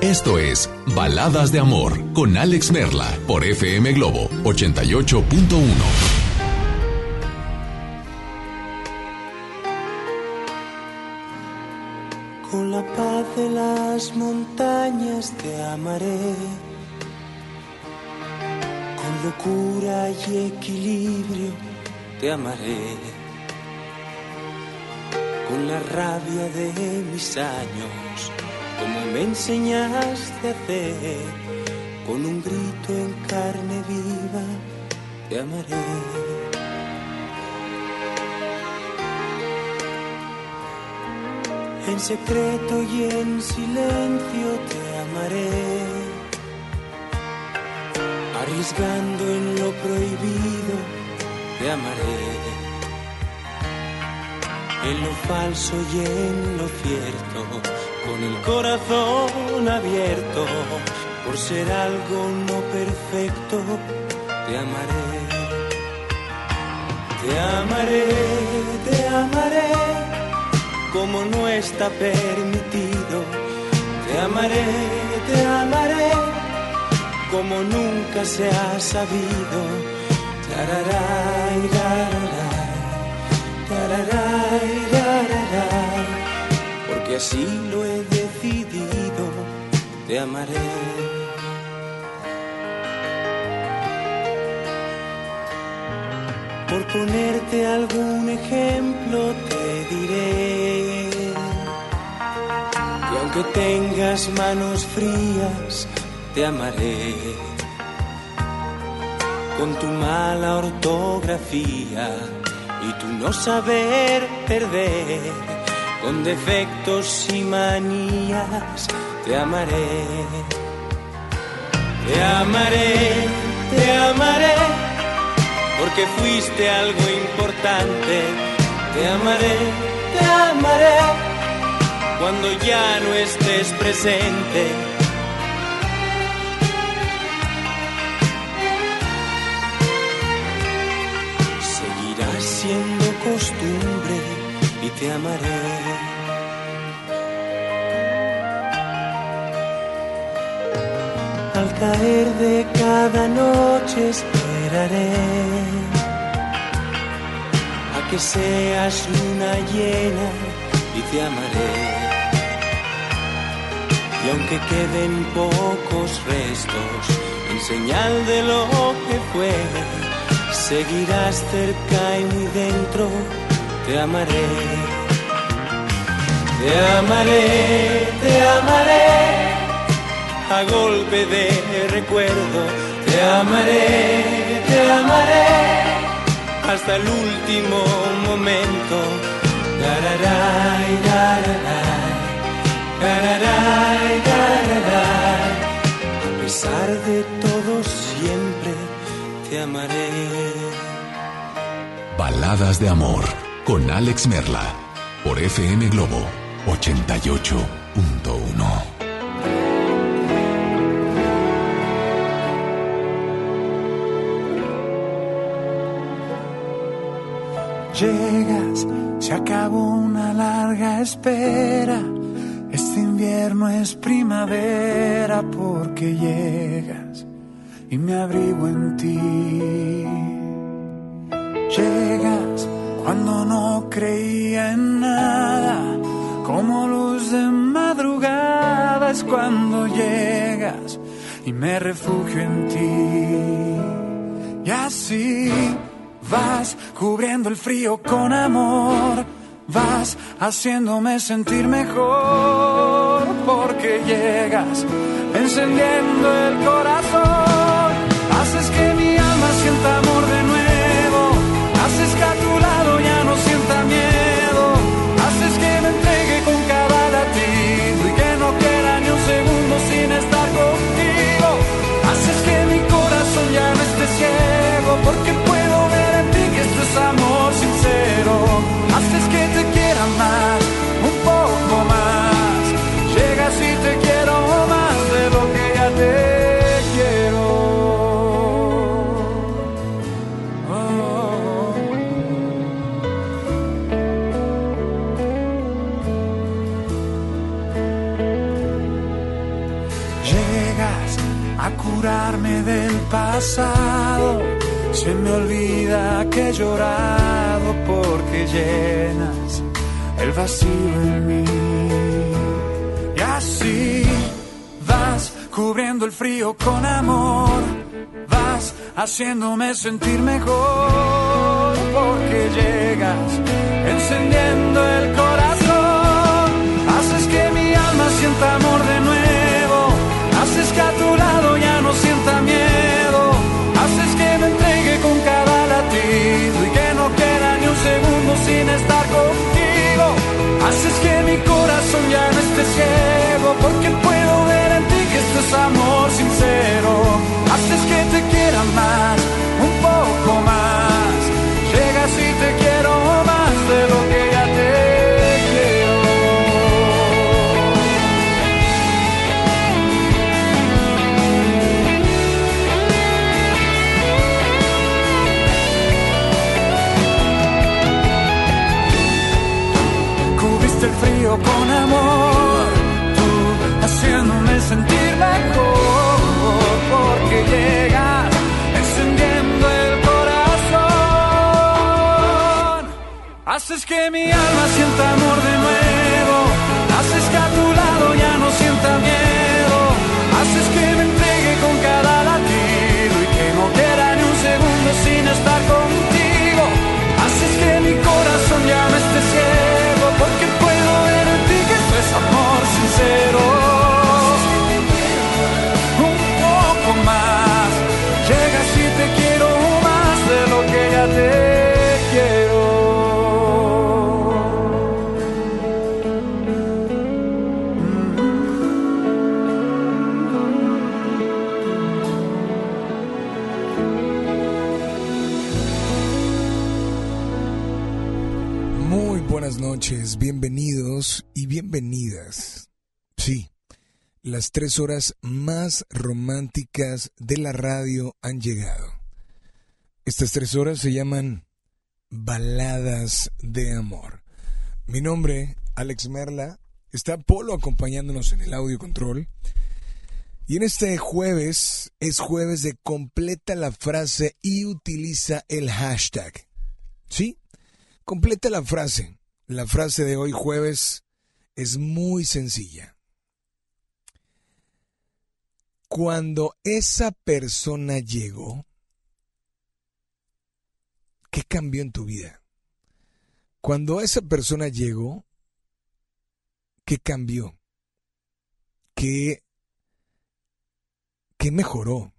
esto es Baladas de Amor con Alex Merla por FM Globo 88.1. Con la paz de las montañas te amaré. Con locura y equilibrio te amaré. Con la rabia de mis años, como me enseñaste a hacer. Con un grito en carne viva te amaré. En secreto y en silencio te amaré, arriesgando en lo prohibido te amaré, en lo falso y en lo cierto, con el corazón abierto, por ser algo no perfecto, te amaré, te amaré, te amaré como no está permitido. Te amaré, te amaré, como nunca se ha sabido. Tararay, tararay, tararay, así lo he decidido. Te amaré. Por ponerte algún ejemplo te diré que aunque tengas manos frías, te amaré. Con tu mala ortografía y tu no saber perder, con defectos y manías, te amaré. Te amaré, te amaré porque fuiste algo importante. Te amaré, te amaré, cuando ya no estés presente. Seguirás siendo costumbre y te amaré. Al caer de cada noche esperaré a que seas luna llena y te amaré. Y aunque queden pocos restos en señal de lo que fue, seguirás cerca y muy dentro, te amaré. Te amaré, te amaré a golpe de recuerdo. Te amaré, te amaré hasta el último momento. Tararay, tararay, tararay, tararay. A pesar de todo, siempre te amaré. Baladas de Amor con Alex Merla por FM Globo 88.1. Llegas, se acabó una larga espera. Este invierno es primavera porque llegas y me abrigo en ti. Llegas cuando no creía en nada, como luz de madrugada es cuando llegas y me refugio en ti. Y así vas cubriendo el frío con amor, vas haciéndome sentir mejor porque llegas encendiendo el corazón, amor sincero. Haces que te quiera más, un poco más. Llegas y te quiero más de lo que ya te quiero. Oh. Llegas a curarme del pasado. Se me olvida que he llorado porque llenas el vacío en mí. Y así vas cubriendo el frío con amor. Vas haciéndome sentir mejor porque llegas encendiendo el corazón. Haces que mi alma sienta amor ciego porque puedo ver en ti que esto es amor sincero. Haces que mi alma sienta amor de nuevo, haces que a tu lado ya no sienta miedo, haces que me entregue con cada latido y que no quiera ni un segundo sin estar contigo. Haces que mi corazón ya no esté ciego porque puedo ver en ti que esto es amor sincero. Las tres horas más románticas de la radio han llegado. Estas tres horas se llaman Baladas de Amor. Mi nombre, Alex Merla, está Polo acompañándonos en el audio control. Y en este jueves es jueves de completa la frase y utiliza el hashtag. ¿Sí? Completa la frase. La frase de hoy jueves es muy sencilla. Cuando esa persona llegó, ¿qué cambió en tu vida? Cuando esa persona llegó, ¿qué cambió? ¿Qué, mejoró?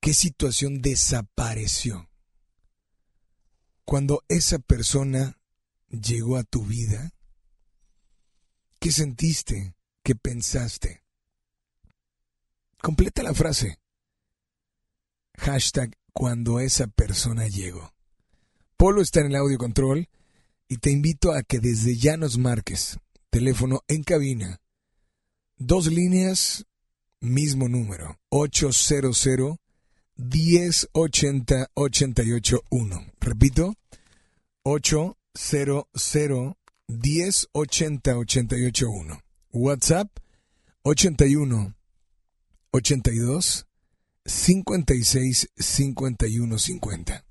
¿Qué situación desapareció? Cuando esa persona llegó a tu vida, ¿qué sentiste? ¿Qué pensaste? Completa la frase. Hashtag cuando esa persona llegó. Polo está en el audio control y te invito a que desde ya nos marques. Teléfono en cabina. Dos líneas, mismo número. 800 1080 881. Repito, 800 1080 881. WhatsApp 81 82 56 51 50.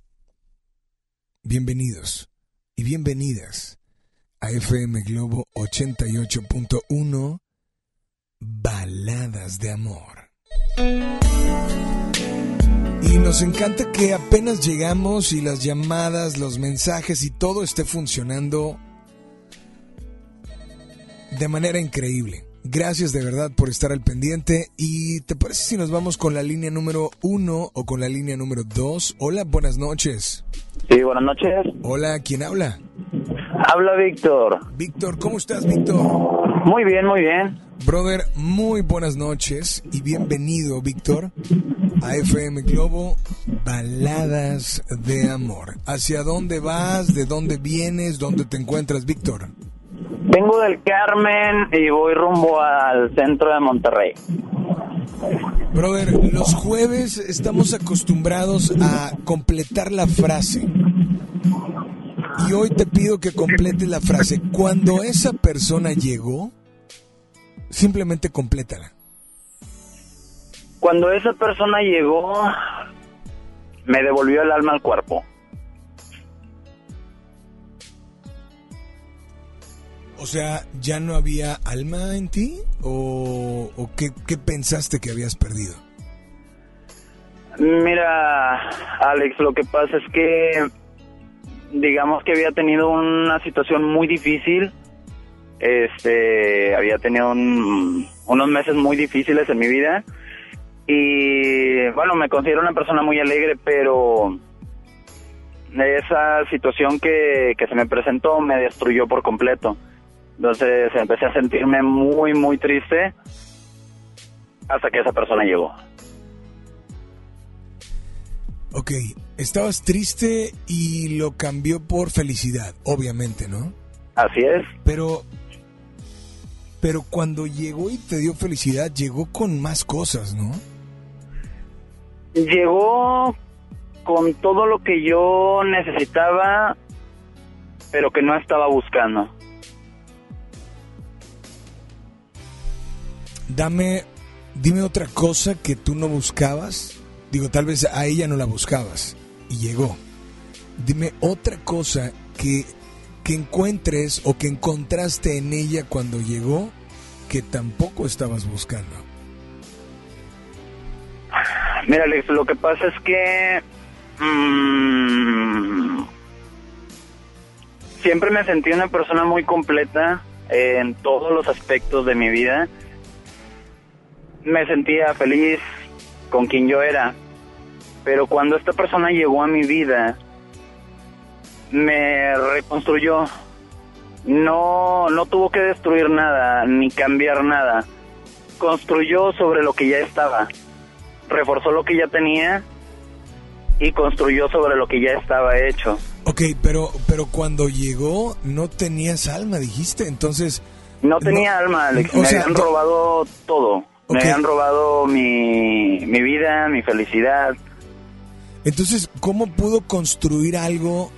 Bienvenidos y bienvenidas a FM Globo 88.1 Baladas de Amor. Y nos encanta que apenas llegamos y las llamadas, los mensajes y todo esté funcionando de manera increíble. Gracias de verdad por estar al pendiente. ¿Y te parece si nos vamos con la línea número uno o con la línea número dos? Hola, buenas noches. Sí, buenas noches. Hola, ¿quién habla? Habla Víctor. Víctor, ¿cómo estás, Víctor? Muy bien, muy bien. Brother, muy buenas noches y bienvenido, Víctor, a FM Globo Baladas de Amor. ¿Hacia dónde vas? ¿De dónde vienes? ¿Dónde te encuentras, Víctor? Vengo del Carmen y voy rumbo al centro de Monterrey. Brother, los jueves estamos acostumbrados a completar la frase. Y hoy te pido que complete la frase. Cuando esa persona llegó, simplemente complétala. Cuando esa persona llegó, me devolvió el alma al cuerpo. O sea, ¿ya no había alma en ti? ¿O, qué, pensaste que habías perdido? Mira, Alex, lo que pasa es que, digamos que había tenido una situación muy difícil. Este, había tenido un- unos meses muy difíciles en mi vida. Y bueno, me considero una persona muy alegre, pero esa situación que se me presentó me destruyó por completo. Entonces empecé a sentirme muy, muy triste hasta que esa persona llegó. Ok, estabas triste y lo cambió por felicidad, obviamente, ¿no? Así es. Pero, pero cuando llegó y te dio felicidad, llegó con más cosas, ¿no? Llegó con todo lo que yo necesitaba, pero que no estaba buscando. Dame, dime otra cosa que tú no buscabas. Digo, tal vez a ella no la buscabas y llegó. Dime otra cosa que, que encuentres o que encontraste en ella cuando llegó que tampoco estabas buscando. Mira, Alex, lo que pasa es que mm, siempre me sentí una persona muy completa en todos los aspectos de mi vida. Me sentía feliz con quien yo era, pero cuando esta persona llegó a mi vida, me reconstruyó. No, no tuvo que destruir nada ni cambiar nada. Construyó sobre lo que ya estaba reforzó lo que ya tenía y construyó sobre lo que ya estaba hecho. Ok, pero, pero cuando llegó no tenías alma, dijiste, entonces... No tenía alma, Alex. o Me sea, habían do- robado todo. Me habían robado mi, mi vida, mi felicidad. Entonces, ¿cómo pudo construir algo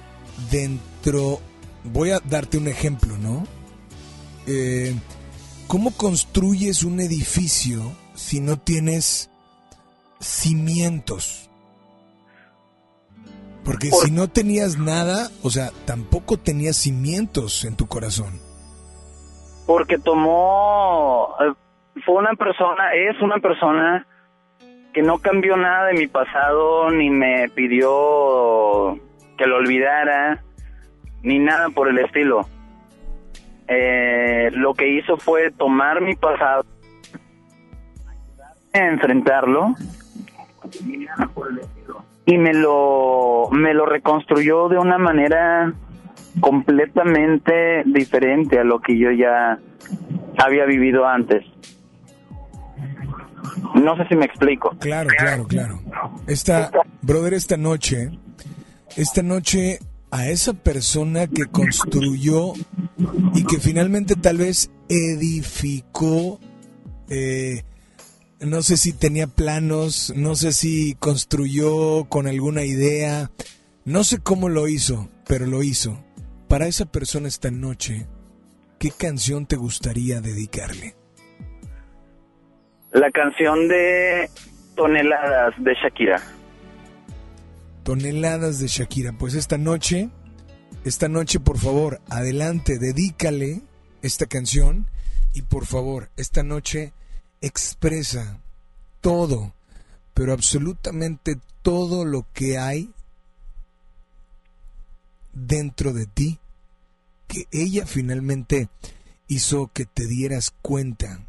dentro? Voy a darte un ejemplo, ¿no? Eh, ¿Cómo construyes un edificio si no tienes cimientos? Porque Por- si no tenías nada, o sea, tampoco tenías cimientos en tu corazón. Porque tomó... Fue una persona, es una persona que no cambió nada de mi pasado, ni me pidió que lo olvidara, ni nada por el estilo. Eh, lo que hizo fue tomar mi pasado, enfrentarlo y me lo me lo reconstruyó de una manera completamente diferente a lo que yo ya había vivido antes. No sé si me explico. Claro, claro, claro. Esta, brother, esta noche, esta noche a esa persona que construyó y que finalmente tal vez edificó, eh, no sé si tenía planos, no sé si construyó con alguna idea, no sé cómo lo hizo, pero lo hizo. Para esa persona esta noche, ¿qué canción te gustaría dedicarle? La canción de Toneladas de Shakira. toneladas de Shakira. Pues esta noche, esta noche, por favor, adelante, dedícale esta canción y por favor, esta noche expresa todo, pero absolutamente todo lo que hay dentro de ti que ella finalmente hizo que te dieras cuenta,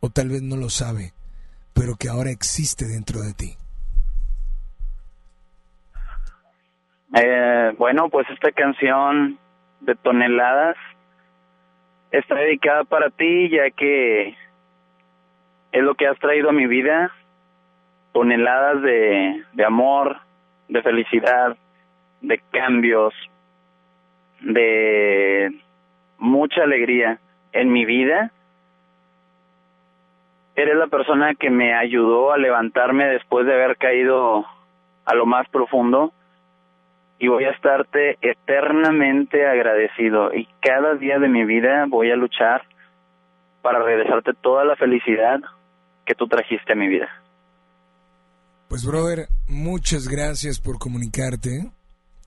o tal vez no lo sabe, pero que ahora existe dentro de ti. Eh, bueno, pues esta canción de Toneladas está dedicada para ti, ya que es lo que has traído a mi vida, toneladas de, de amor, de felicidad, de cambios, de mucha alegría en mi vida. Eres la persona que me ayudó a levantarme después de haber caído a lo más profundo y voy a estarte eternamente agradecido y cada día de mi vida voy a luchar para regresarte toda la felicidad que tú trajiste a mi vida. Pues brother, muchas gracias por comunicarte.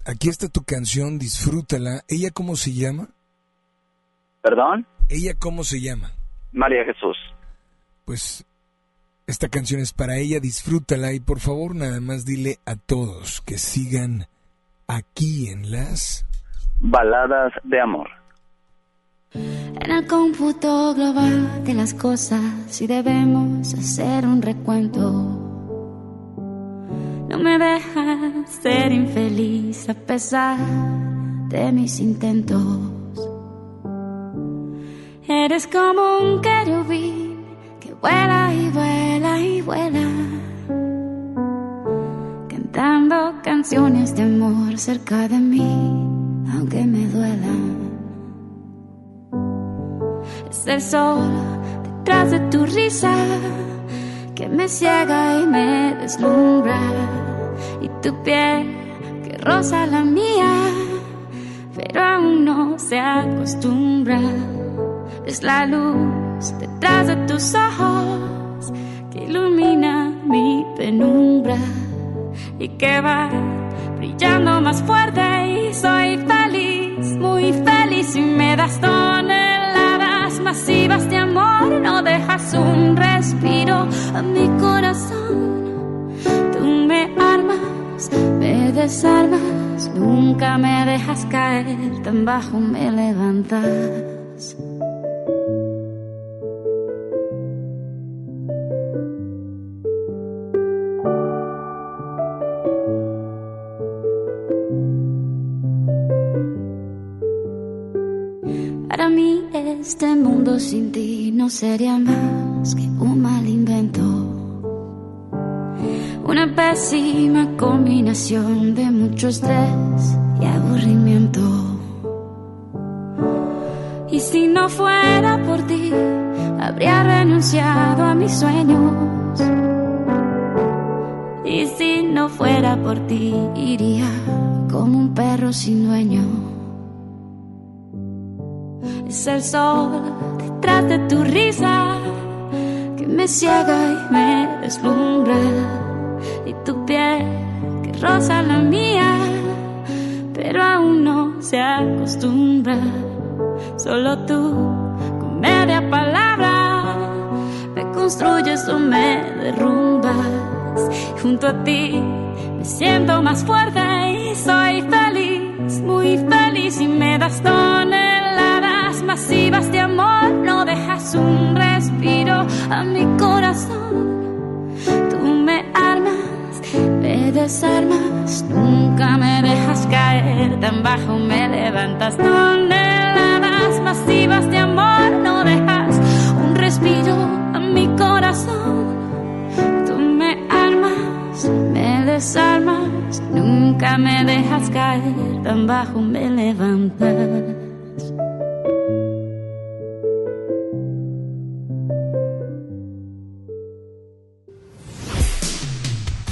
Aquí está tu canción, disfrútala. ¿Ella cómo se llama? ¿Perdón? ¿Ella cómo se llama? María Jesús. Pues esta canción es para ella, disfrútala y por favor nada más dile a todos que sigan aquí en las baladas de amor. En el cómputo global de las cosas y debemos hacer un recuento. No me dejas ser infeliz a pesar de mis intentos. Eres como un querubín que vuela y vuela y vuela. Cantando canciones de amor cerca de mí, aunque me duelan. Es el sol detrás de tu risa que me ciega y me deslumbra. Y tu piel que roza la mía, pero aún no se acostumbra. Es la luz detrás de tus ojos que ilumina mi penumbra y que va brillando más fuerte y soy feliz, muy feliz y me das toneladas masivas de amor, no dejas un respiro a mi corazón, tú me armas, me desarmas, nunca me dejas caer, tan bajo me levantas. Para mí este mundo sin ti no sería más que un mal invento. Una pésima combinación de mucho estrés y aburrimiento. Y si no fuera por ti, habría renunciado a mis sueños. Y si no fuera por ti, iría como un perro sin dueño. Es el sol detrás de tu risa que me ciega y me deslumbra. Y tu piel que roza la mía, pero aún no se acostumbra. Solo tú, con media palabra, me construyes o me derrumbas. Junto a ti me siento más fuerte y soy feliz, muy feliz y me das toneladas masivas de amor, no dejas un respiro a mi corazón. Tú me armas, me desarmas, nunca me dejas caer, tan bajo me levantas. Toneladas masivas de amor, no dejas un respiro a mi corazón. Tú me armas, me desarmas, nunca me dejas caer, tan bajo me levantas.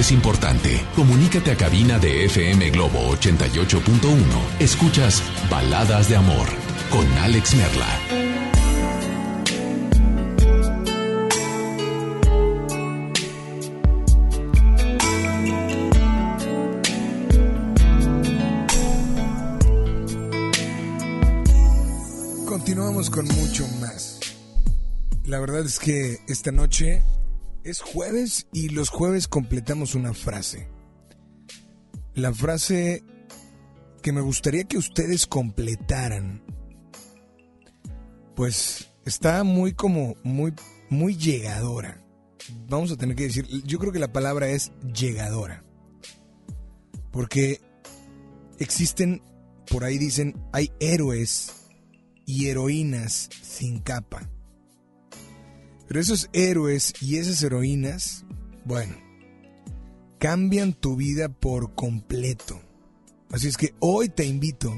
es importante. Comunícate a cabina de FM Globo 88.1. Escuchas Baladas de Amor con Alex Merla. Continuamos con mucho más. La verdad es que esta noche es jueves y los jueves completamos una frase. La frase que me gustaría que ustedes completaran, pues está muy como, muy, muy llegadora. Vamos a tener que decir, yo creo que la palabra es llegadora. Porque existen, por ahí dicen, hay héroes y heroínas sin capa. Pero esos héroes y esas heroínas, bueno, cambian tu vida por completo. Así es que hoy te invito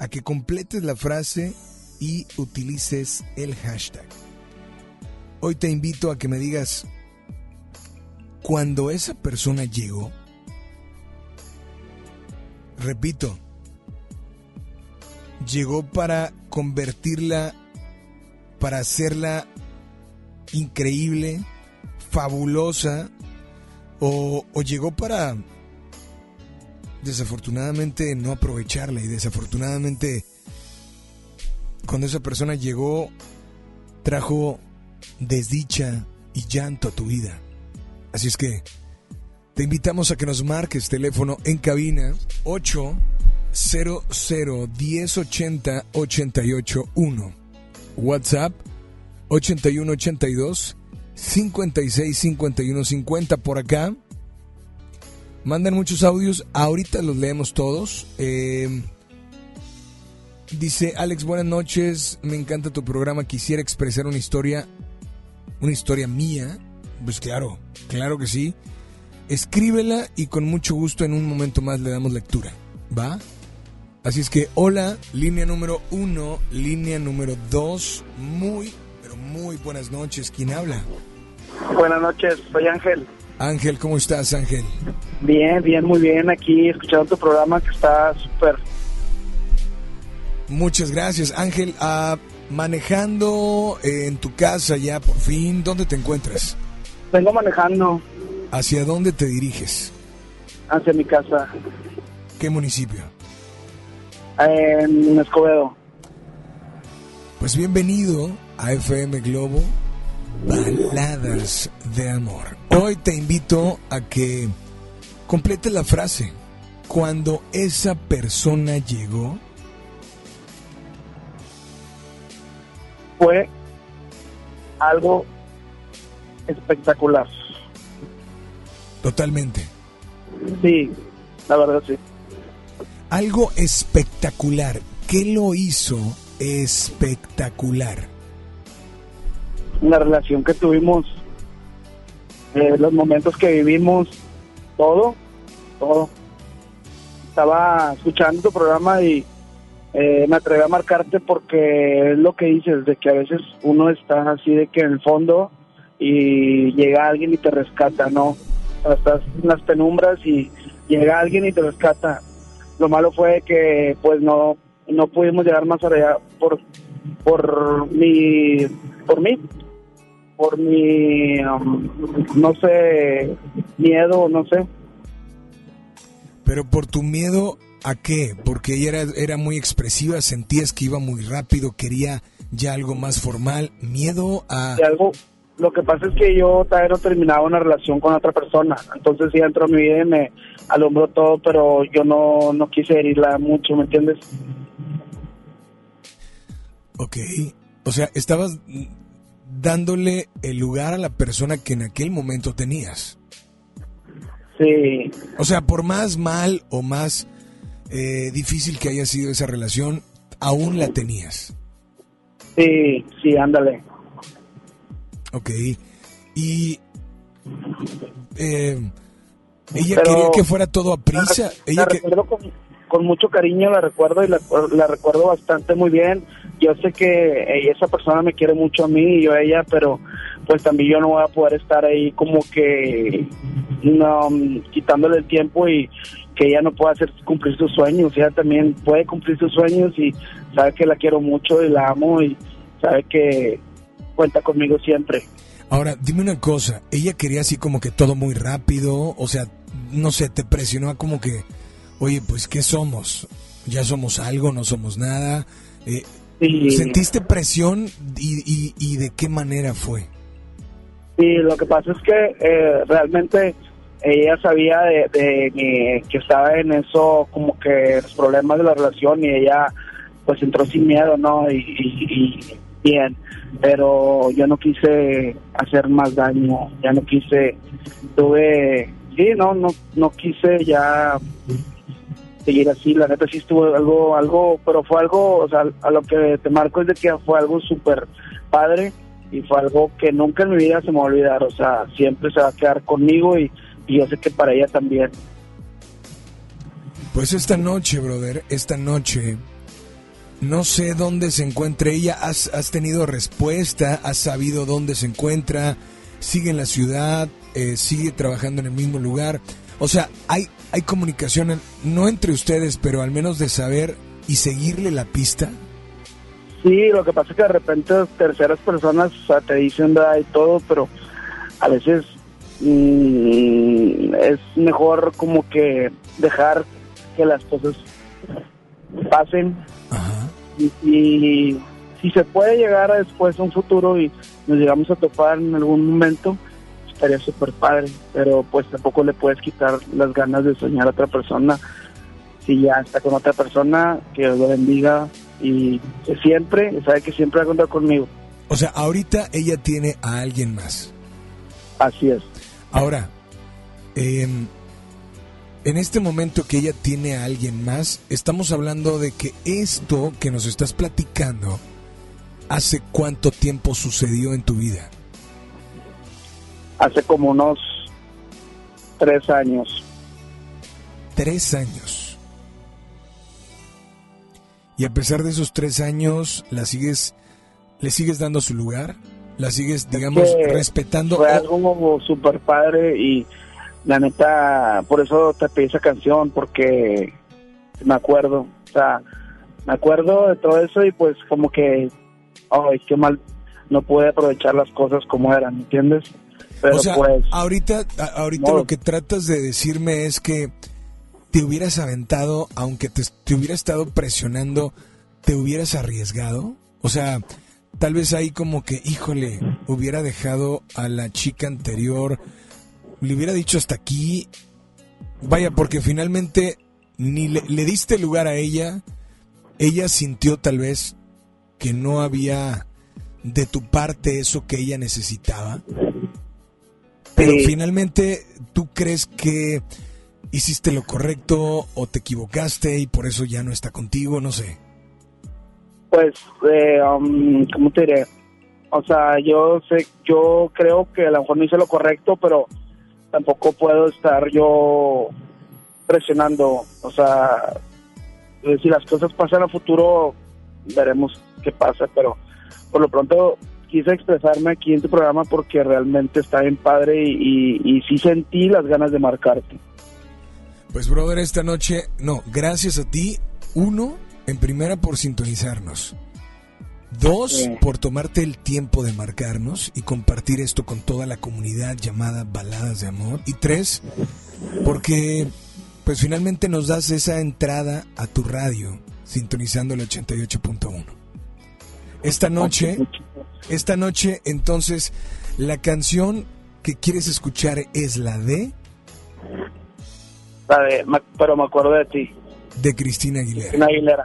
a que completes la frase y utilices el hashtag. Hoy te invito a que me digas, cuando esa persona llegó, repito, llegó para convertirla, para hacerla increíble, fabulosa, o, llegó para desafortunadamente no aprovecharla y desafortunadamente cuando esa persona llegó trajo desdicha y llanto a tu vida. Así es que te invitamos a que nos marques teléfono en cabina 800 1080 881. WhatsApp 81 82 56 51 50 por acá. Mandan muchos audios, ahorita los leemos todos. Eh, dice Alex, buenas noches, me encanta tu programa, quisiera expresar una historia, una historia mía. Pues claro, claro que sí. Escríbela y con mucho gusto en un momento más le damos lectura. ¿Va? Así es que hola, línea número uno, línea número dos, muy muy buenas noches. ¿Quién habla? Buenas noches, soy Ángel. Ángel, ¿cómo estás, Ángel? Bien, bien, muy bien. Aquí escuchando tu programa que está súper. Muchas gracias, Ángel. Ah, manejando en tu casa ya por fin, ¿dónde te encuentras? Vengo manejando. ¿Hacia dónde te diriges? Hacia mi casa. ¿Qué municipio? En Escobedo. Pues bienvenido a FM Globo, Baladas de Amor. Hoy te invito a que complete la frase. Cuando esa persona llegó, fue algo espectacular. Totalmente. Sí, la verdad sí. Algo espectacular. ¿Qué lo hizo espectacular? La relación que tuvimos, eh, los momentos que vivimos, todo, todo. Estaba escuchando tu programa y eh, me atreví a marcarte porque es lo que dices, de que a veces uno está así de que en el fondo y llega alguien y te rescata, ¿no? Estás en las penumbras y llega alguien y te rescata. Lo malo fue que pues no no pudimos llegar más allá por por mi por mí por mi um, no sé miedo no sé. Pero por tu miedo a qué porque ella era, era muy expresiva sentías que iba muy rápido quería ya algo más formal. Miedo a algo lo que pasa es que yo todavía no terminaba una relación con otra persona. Entonces ella entró a mi vida y me alumbró todo pero yo no no quise herirla mucho me entiendes Ok. O sea, estabas dándole el lugar a la persona que en aquel momento tenías. Sí. O sea, por más mal o más eh, difícil que haya sido esa relación, aún la tenías. Sí, sí, ándale. Ok. Y eh, ella quería que fuera todo a prisa. ella que con mucho cariño la recuerdo y la, recuerdo bastante muy bien. Yo sé que esa persona me quiere mucho a mí y yo a ella, pero pues también yo no voy a poder estar ahí como que no, quitándole el tiempo y que ella no pueda hacer cumplir sus sueños. Ella también puede cumplir sus sueños y sabe que la quiero mucho y la amo y sabe que cuenta conmigo siempre. Ahora, dime una cosa, ella quería así como que todo muy rápido, o sea, no sé, te presionó como que oye, pues, ¿qué somos? ¿Ya somos algo? ¿No somos nada? Eh, ¿Sentiste presión y, y, de qué manera fue? Sí, lo que pasa es que eh, realmente ella sabía de, que estaba en eso, como que los problemas de la relación y ella pues entró sin miedo, ¿no? Y, y, bien, pero yo no quise hacer más daño, ya no quise, tuve, sí, no, no, no quise ya seguir así. La neta sí estuvo algo, algo, pero fue algo, o sea, a lo que te marco es de que fue algo súper padre y fue algo que nunca en mi vida se me va a olvidar. O sea, siempre se va a quedar conmigo y, yo sé que para ella también. Pues esta noche, brother, esta noche, no sé dónde se encuentra ella. ¿Has, has tenido respuesta? ¿Has sabido dónde se encuentra? ¿Sigue en la ciudad? Eh, ¿Sigue trabajando en el mismo lugar? O sea, hay, hay comunicación, no entre ustedes, pero al menos de saber y seguirle la pista. Sí, lo que pasa es que de repente terceras personas te dicen da y todo, pero a veces mm, es mejor como que dejar que las cosas pasen Y, y, si se puede llegar a después a un futuro y nos llegamos a topar en algún momento, estaría súper padre, pero pues tampoco le puedes quitar las ganas de soñar a otra persona. Si ya está con otra persona, que Dios lo bendiga y que siempre, sabe que siempre va a contar conmigo. O sea, ahorita ella tiene a alguien más. Así es. Ahora, em, en este momento que ella tiene a alguien más, estamos hablando de que esto que nos estás platicando, ¿hace cuánto tiempo sucedió en tu vida? Hace como unos tres años. Tres años. Y a pesar de esos tres años, ¿la sigues, le sigues dando su lugar? ¿La sigues, digamos, respetando? Fue algo súper padre y la neta, por eso te pedí esa canción, porque me acuerdo, o sea, me acuerdo de todo eso y pues como que, ay, qué mal, no pude aprovechar las cosas como eran, ¿entiendes? O sea, pues, ahorita, ahorita lo que tratas de decirme es que te hubieras aventado, aunque te, te hubiera estado presionando, te hubieras arriesgado. O sea, tal vez ahí como que, híjole, hubiera dejado a la chica anterior, le hubiera dicho hasta aquí. Vaya, porque finalmente ni le, le diste lugar a ella, ella sintió tal vez que no había de tu parte eso que ella necesitaba. Pero finalmente, ¿tú crees que hiciste lo correcto o te equivocaste y por eso ya no está contigo? No sé. Pues, eh, um, ¿cómo te diré? O sea, yo sé, yo creo que a lo mejor no hice lo correcto, pero tampoco puedo estar yo presionando. O sea, si las cosas pasan a futuro, veremos qué pasa, pero por lo pronto quise expresarme aquí en tu programa porque realmente está bien padre y, y, sí sentí las ganas de marcarte. Pues brother, esta noche, no, gracias a ti, uno, en primera por sintonizarnos. Dos, por tomarte el tiempo de marcarnos y compartir esto con toda la comunidad llamada Baladas de Amor. Y tres, porque pues finalmente nos das esa entrada a tu radio sintonizando el 88.1. Esta noche, esta noche entonces la canción que quieres escuchar es la de... La de, pero me acuerdo de ti. De Cristina Aguilera. Cristina Aguilera.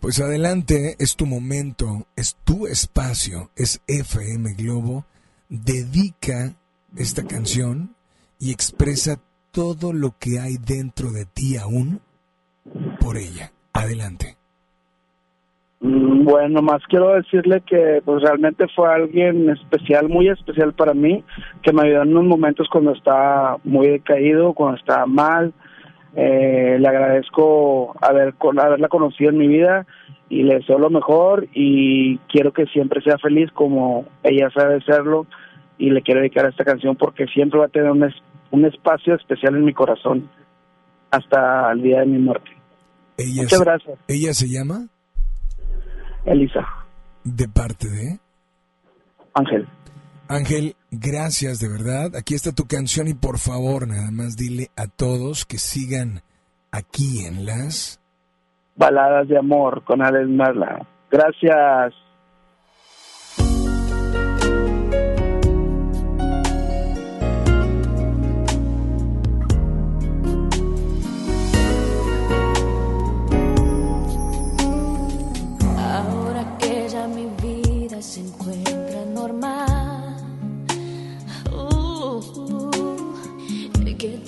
Pues adelante, es tu momento, es tu espacio, es FM Globo. Dedica esta canción y expresa todo lo que hay dentro de ti aún por ella. Adelante. Bueno, más quiero decirle que pues realmente fue alguien especial, muy especial para mí, que me ayudó en unos momentos cuando estaba muy decaído, cuando estaba mal. Eh, le agradezco haber, haberla conocido en mi vida y le deseo lo mejor y quiero que siempre sea feliz como ella sabe serlo y le quiero dedicar a esta canción porque siempre va a tener un, un espacio especial en mi corazón hasta el día de mi muerte. Muchas gracias. ¿Ella se llama? Elisa. ¿De parte de? Ángel. Ángel, gracias de verdad. Aquí está tu canción y por favor, nada más dile a todos que sigan aquí en las Baladas de Amor con Alex Merla. Gracias.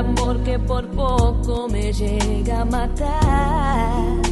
amor que por poco me llega a matar.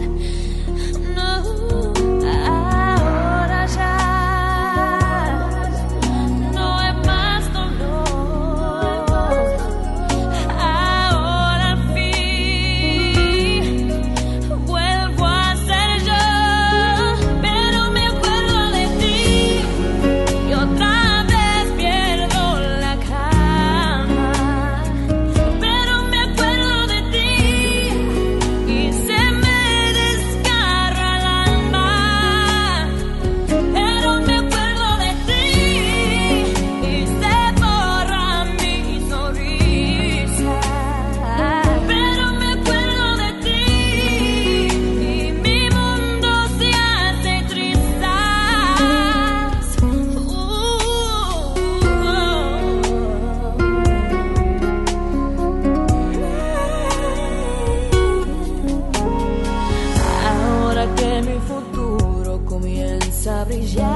yeah.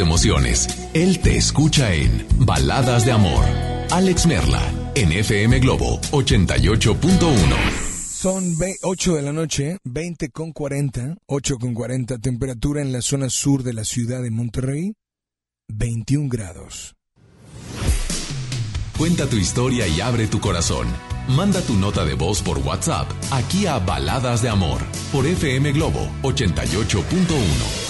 Emociones. Él te escucha en Baladas de Amor. Alex Merla, en FM Globo 88.1. Son 8 de la noche, 20 con 40, 8 con 40, temperatura en la zona sur de la ciudad de Monterrey, 21 grados. Cuenta tu historia y abre tu corazón. Manda tu nota de voz por WhatsApp aquí a Baladas de Amor por FM Globo 88.1.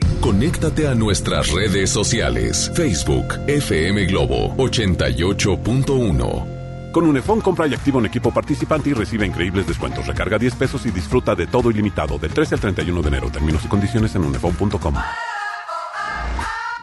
Conéctate a nuestras redes sociales. Facebook, FM Globo 88.1. Con Unifón compra y activa un equipo participante y recibe increíbles descuentos. Recarga 10 pesos y disfruta de todo ilimitado del 13 al 31 de enero. Términos y condiciones en unifón.com.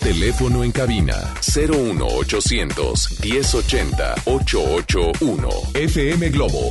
Teléfono en cabina 01800 1080 881 FM Globo.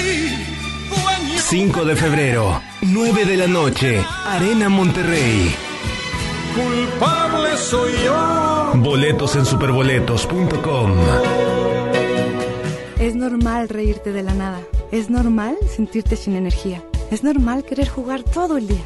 5 de febrero, 9 de la noche, Arena Monterrey. Culpable soy yo. Boletos en superboletos.com. Es normal reírte de la nada. Es normal sentirte sin energía. Es normal querer jugar todo el día.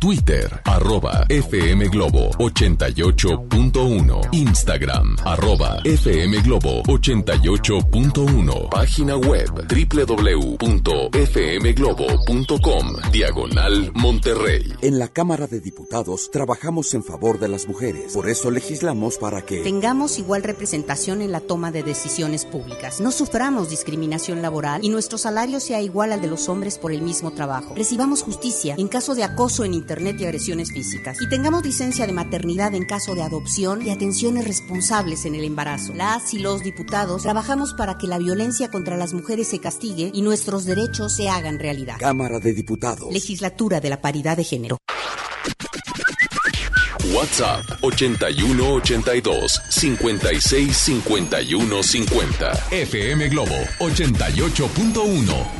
Twitter, arroba FM Globo 88.1. Instagram, arroba FM Globo 88.1. Página web www.fmglobo.com. Diagonal Monterrey. En la Cámara de Diputados trabajamos en favor de las mujeres. Por eso legislamos para que tengamos igual representación en la toma de decisiones públicas. No suframos discriminación laboral y nuestro salario sea igual al de los hombres por el mismo trabajo. Recibamos justicia en caso de acoso en Internet Internet y agresiones físicas. Y tengamos licencia de maternidad en caso de adopción y atenciones responsables en el embarazo. Las y los diputados trabajamos para que la violencia contra las mujeres se castigue y nuestros derechos se hagan realidad. Cámara de Diputados. Legislatura de la Paridad de Género. WhatsApp 8182 56 51 50. FM Globo 88.1.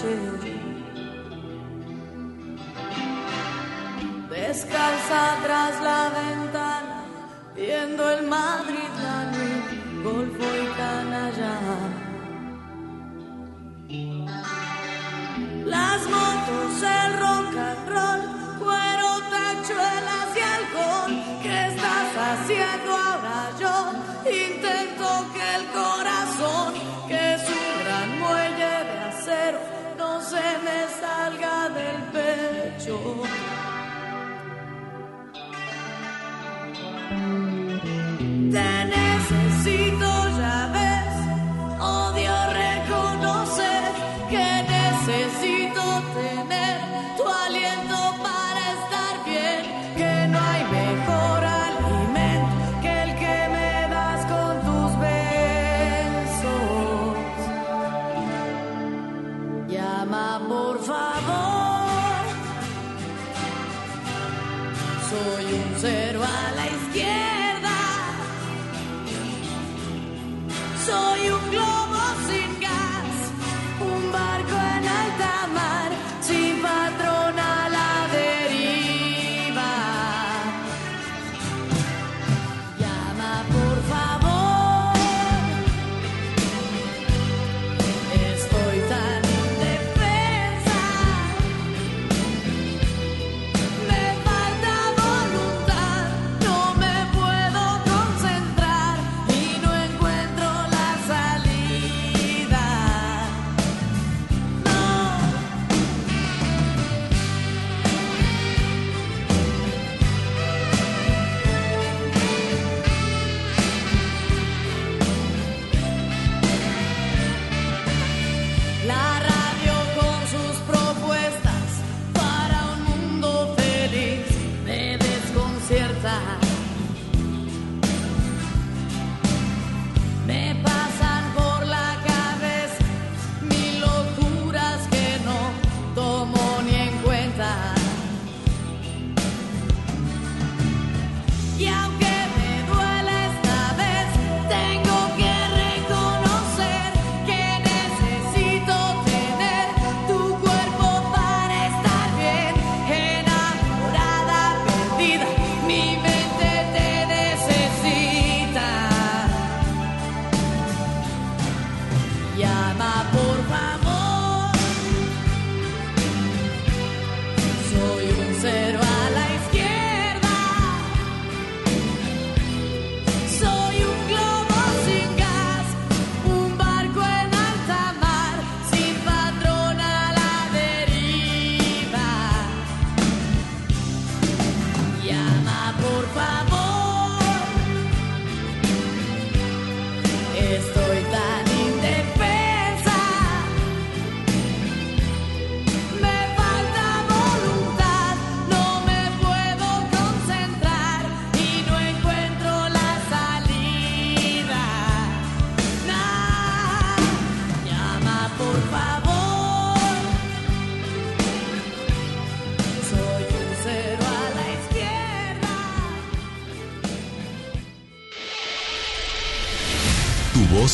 to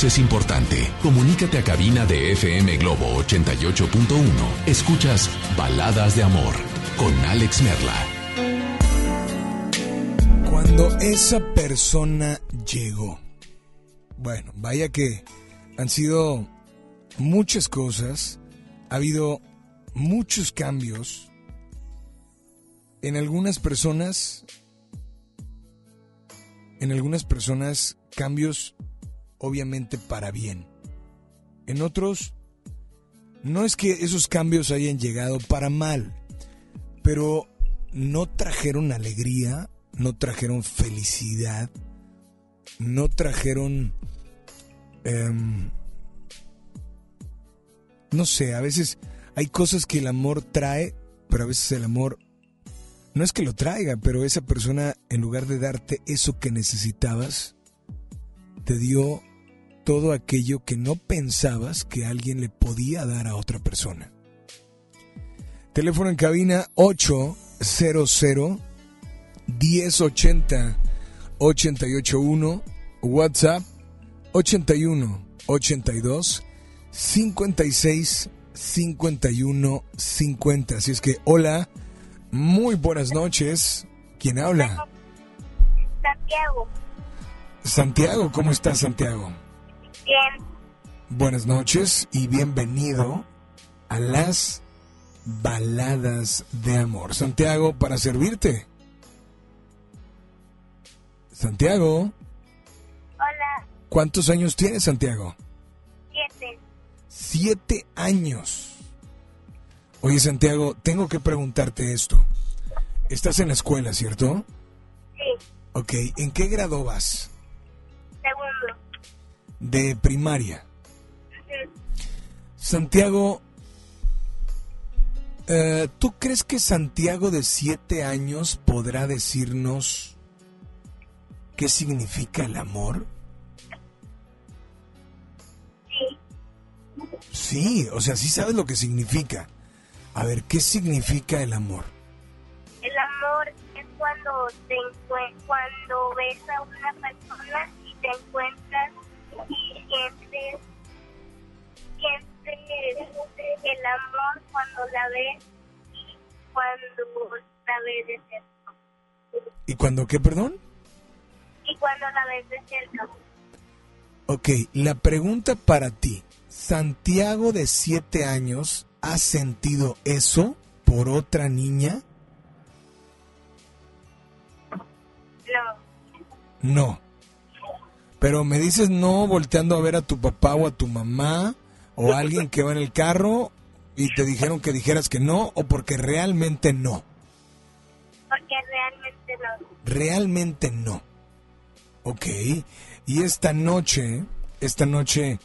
es importante. Comunícate a cabina de FM Globo 88.1. Escuchas Baladas de Amor con Alex Merla. Cuando esa persona llegó. Bueno, vaya que han sido muchas cosas, ha habido muchos cambios. En algunas personas, en algunas personas cambios obviamente para bien. En otros, no es que esos cambios hayan llegado para mal, pero no trajeron alegría, no trajeron felicidad, no trajeron... em, no sé, a veces hay cosas que el amor trae, pero a veces el amor no es que lo traiga, pero esa persona en lugar de darte eso que necesitabas, te dio todo aquello que no pensabas que alguien le podía dar a otra persona. Teléfono en cabina 800 1080 881 WhatsApp 81 82 56 51 50. Así es que hola, muy buenas noches. ¿Quién habla? Santiago. Santiago, ¿cómo estás Santiago? Bien. Buenas noches y bienvenido a las baladas de amor. Santiago, para servirte. Santiago, Hola. ¿cuántos años tienes Santiago? Siete. Siete años. Oye Santiago, tengo que preguntarte esto. Estás en la escuela, ¿cierto? Sí. Ok, ¿en qué grado vas? De primaria. Santiago, eh, ¿tú crees que Santiago de siete años podrá decirnos qué significa el amor? Sí. O sea, sí sabes lo que significa. A ver, ¿qué significa el amor? El amor es cuando te cuando ves a una persona y te encuentras sientes el amor cuando la ves y cuando la ves de cerca. ¿Y cuando qué, perdón? Y cuando la ves de cerca. Ok, la pregunta para ti. ¿Santiago de siete años ha sentido eso por otra niña? No. No. Pero me dices no volteando a ver a tu papá o a tu mamá o alguien que va en el carro y te dijeron que dijeras que no o porque realmente no. Porque realmente no. Realmente no. Ok. Y esta noche, esta noche,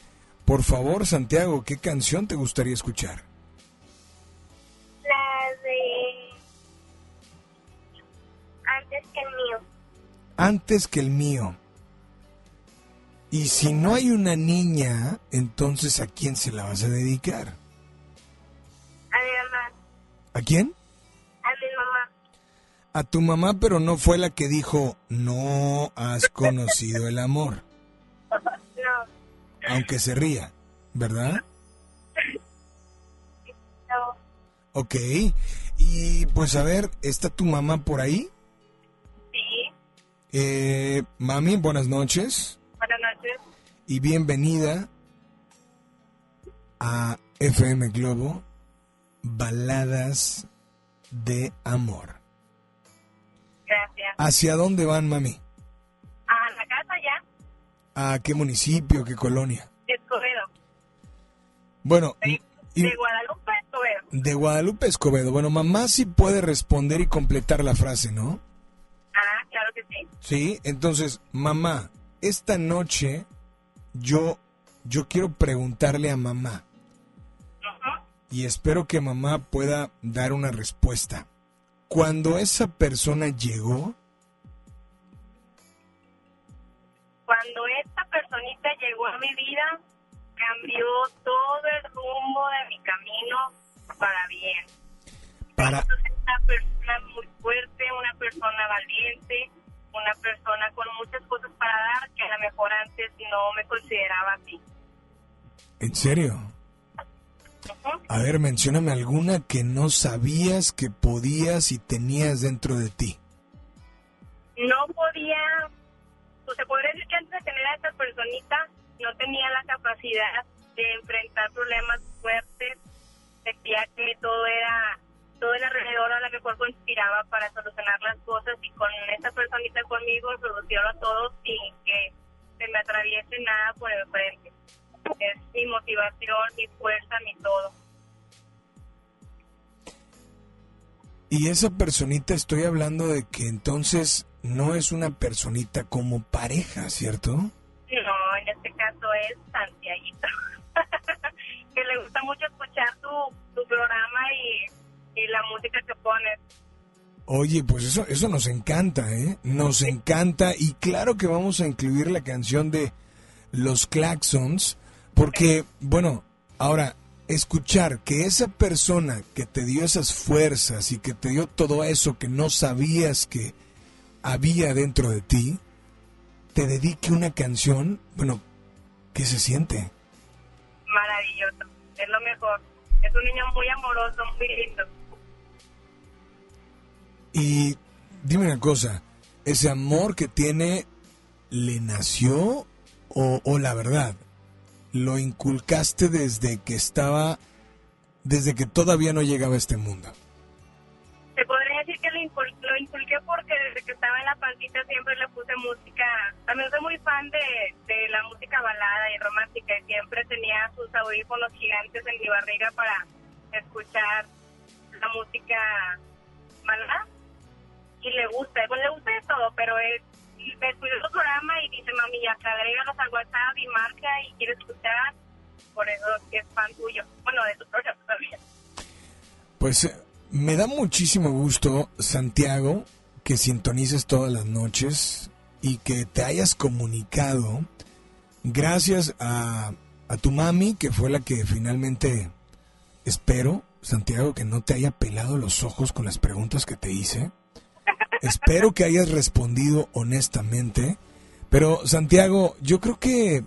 por favor, Santiago, ¿qué canción te gustaría escuchar? La de antes que el mío. Antes que el mío. Y si no hay una niña, entonces ¿a quién se la vas a dedicar? A mi mamá. ¿A quién? A mi mamá. A tu mamá, pero no fue la que dijo, no has conocido el amor. No. Aunque se ría, ¿verdad? No. Ok. Y pues a ver, ¿está tu mamá por ahí? Sí. Eh, mami, buenas noches Buenas noches. Y bienvenida a FM Globo, Baladas de Amor. Gracias. ¿Hacia dónde van, mami? A la casa ya. ¿A qué municipio, qué colonia? Escobedo. Bueno, y- De Guadalupe, Escobedo. de Guadalupe Escobedo. Bueno, mamá sí puede responder y completar la frase, ¿no? Ah, claro que sí. Sí, entonces, mamá, esta noche yo, yo quiero preguntarle a mamá y espero que mamá pueda dar una respuesta. Cuando esa persona llegó, Cuando esta personita llegó a mi vida, cambió todo el rumbo de mi camino para bien. para, una persona muy fuerte, una persona valiente, una persona con muchas cosas para dar que a lo mejor antes no me consideraba así. ¿en serio? A ver, mencióname alguna que no sabías que podías y tenías dentro de ti. No podía, pues se podría decir que antes de tener a esta personita no tenía la capacidad de enfrentar problemas fuertes, sentía que todo era todo el alrededor a lo mejor conspiraba para solucionar las cosas y con esta personita conmigo solucionó todo sin que se me atraviese nada por el frente. Es mi motivación, mi fuerza, mi todo. Y esa personita estoy hablando de que entonces no es una personita como pareja, ¿cierto? No, en este caso es Santiaguito. que le gusta mucho escuchar tu, tu programa y, y la música que pones. Oye, pues eso, eso nos encanta, ¿eh? Nos encanta y claro que vamos a incluir la canción de Los Claxons, porque, bueno, ahora, escuchar que esa persona que te dio esas fuerzas y que te dio todo eso que no sabías que había dentro de ti, te dedique una canción, bueno, ¿qué se siente? Maravilloso, es lo mejor. Es un niño muy amoroso, muy lindo. Y dime una cosa, ¿ese amor que tiene le nació o, o la verdad? ¿Lo inculcaste desde que estaba, desde que todavía no llegaba a este mundo? Te podría decir que lo, incul- lo inculqué porque desde que estaba en la pancita siempre le puse música. También soy muy fan de, de la música balada y romántica y siempre tenía sus audífonos gigantes en mi barriga para escuchar la música balada. Y le gusta, bueno, le gusta de todo, pero es, escuchó tu programa y dice, mami, ya te agrégalos al WhatsApp y marca y quiere escuchar. Por eso es fan tuyo. Bueno, de tu programa también. Pues eh, me da muchísimo gusto, Santiago, que sintonices todas las noches y que te hayas comunicado gracias a, a tu mami, que fue la que finalmente, espero, Santiago, que no te haya pelado los ojos con las preguntas que te hice. Espero que hayas respondido honestamente. Pero, Santiago, yo creo que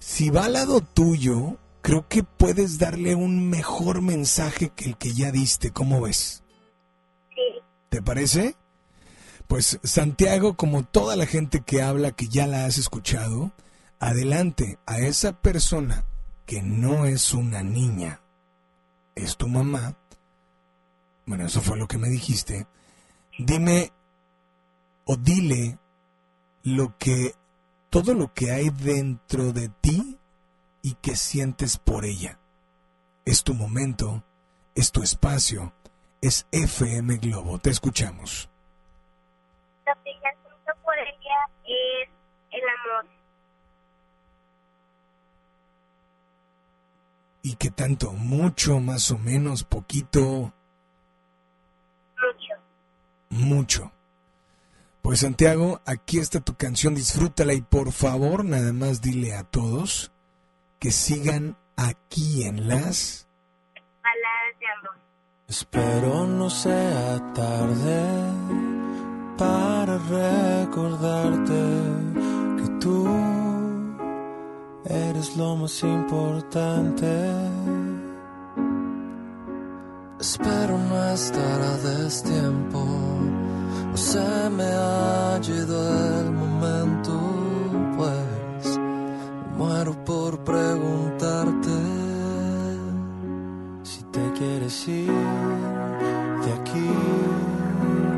si va al lado tuyo, creo que puedes darle un mejor mensaje que el que ya diste. ¿Cómo ves? Sí. ¿Te parece? Pues Santiago, como toda la gente que habla, que ya la has escuchado, adelante a esa persona que no es una niña, es tu mamá. Bueno, eso fue lo que me dijiste. Dime o dile lo que todo lo que hay dentro de ti y que sientes por ella. Es tu momento, es tu espacio, es FM Globo. Te escuchamos. Lo que siento por ella es el amor. ¿Y qué tanto? ¿Mucho, más o menos, poquito? Mucho. Mucho. Pues Santiago, aquí está tu canción, disfrútala y por favor nada más dile a todos que sigan aquí en las... Espero no sea tarde para recordarte que tú eres lo más importante. Espero no estar a destiempo, se me ha ido el momento, pues muero por preguntarte si te quieres ir de aquí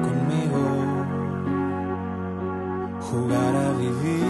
conmigo, jugar a vivir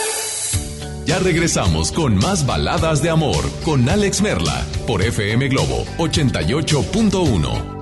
Ya regresamos con más baladas de amor con Alex Merla por FM Globo 88.1.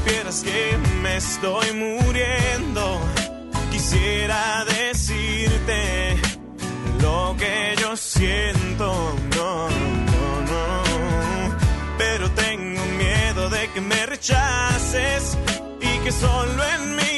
supieras que me estoy muriendo, quisiera decirte lo que yo siento. No, no, no. Pero tengo miedo de que me rechaces y que solo en mí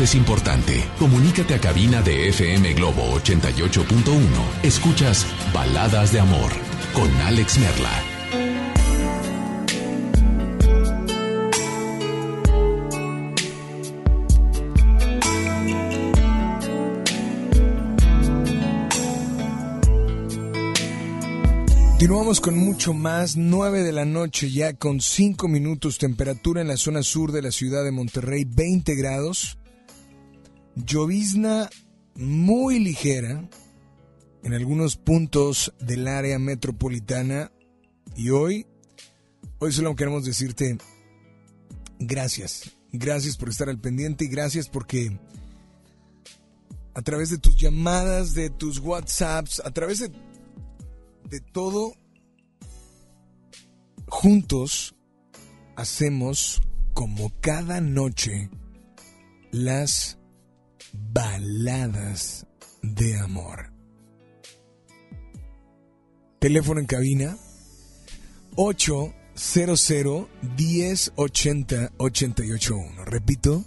importante. Comunícate a cabina de FM Globo 88.1. Escuchas Baladas de Amor con Alex Merla. Continuamos con mucho más, 9 de la noche ya con 5 minutos, temperatura en la zona sur de la ciudad de Monterrey 20 grados, llovizna muy ligera en algunos puntos del área metropolitana y hoy, Hoy solo queremos decirte gracias. Gracias por estar al pendiente y gracias porque a través de tus llamadas, de tus WhatsApps, a través de, de todo, juntos hacemos como cada noche las baladas de amor. Teléfono en cabina 800 1080 881. Repito,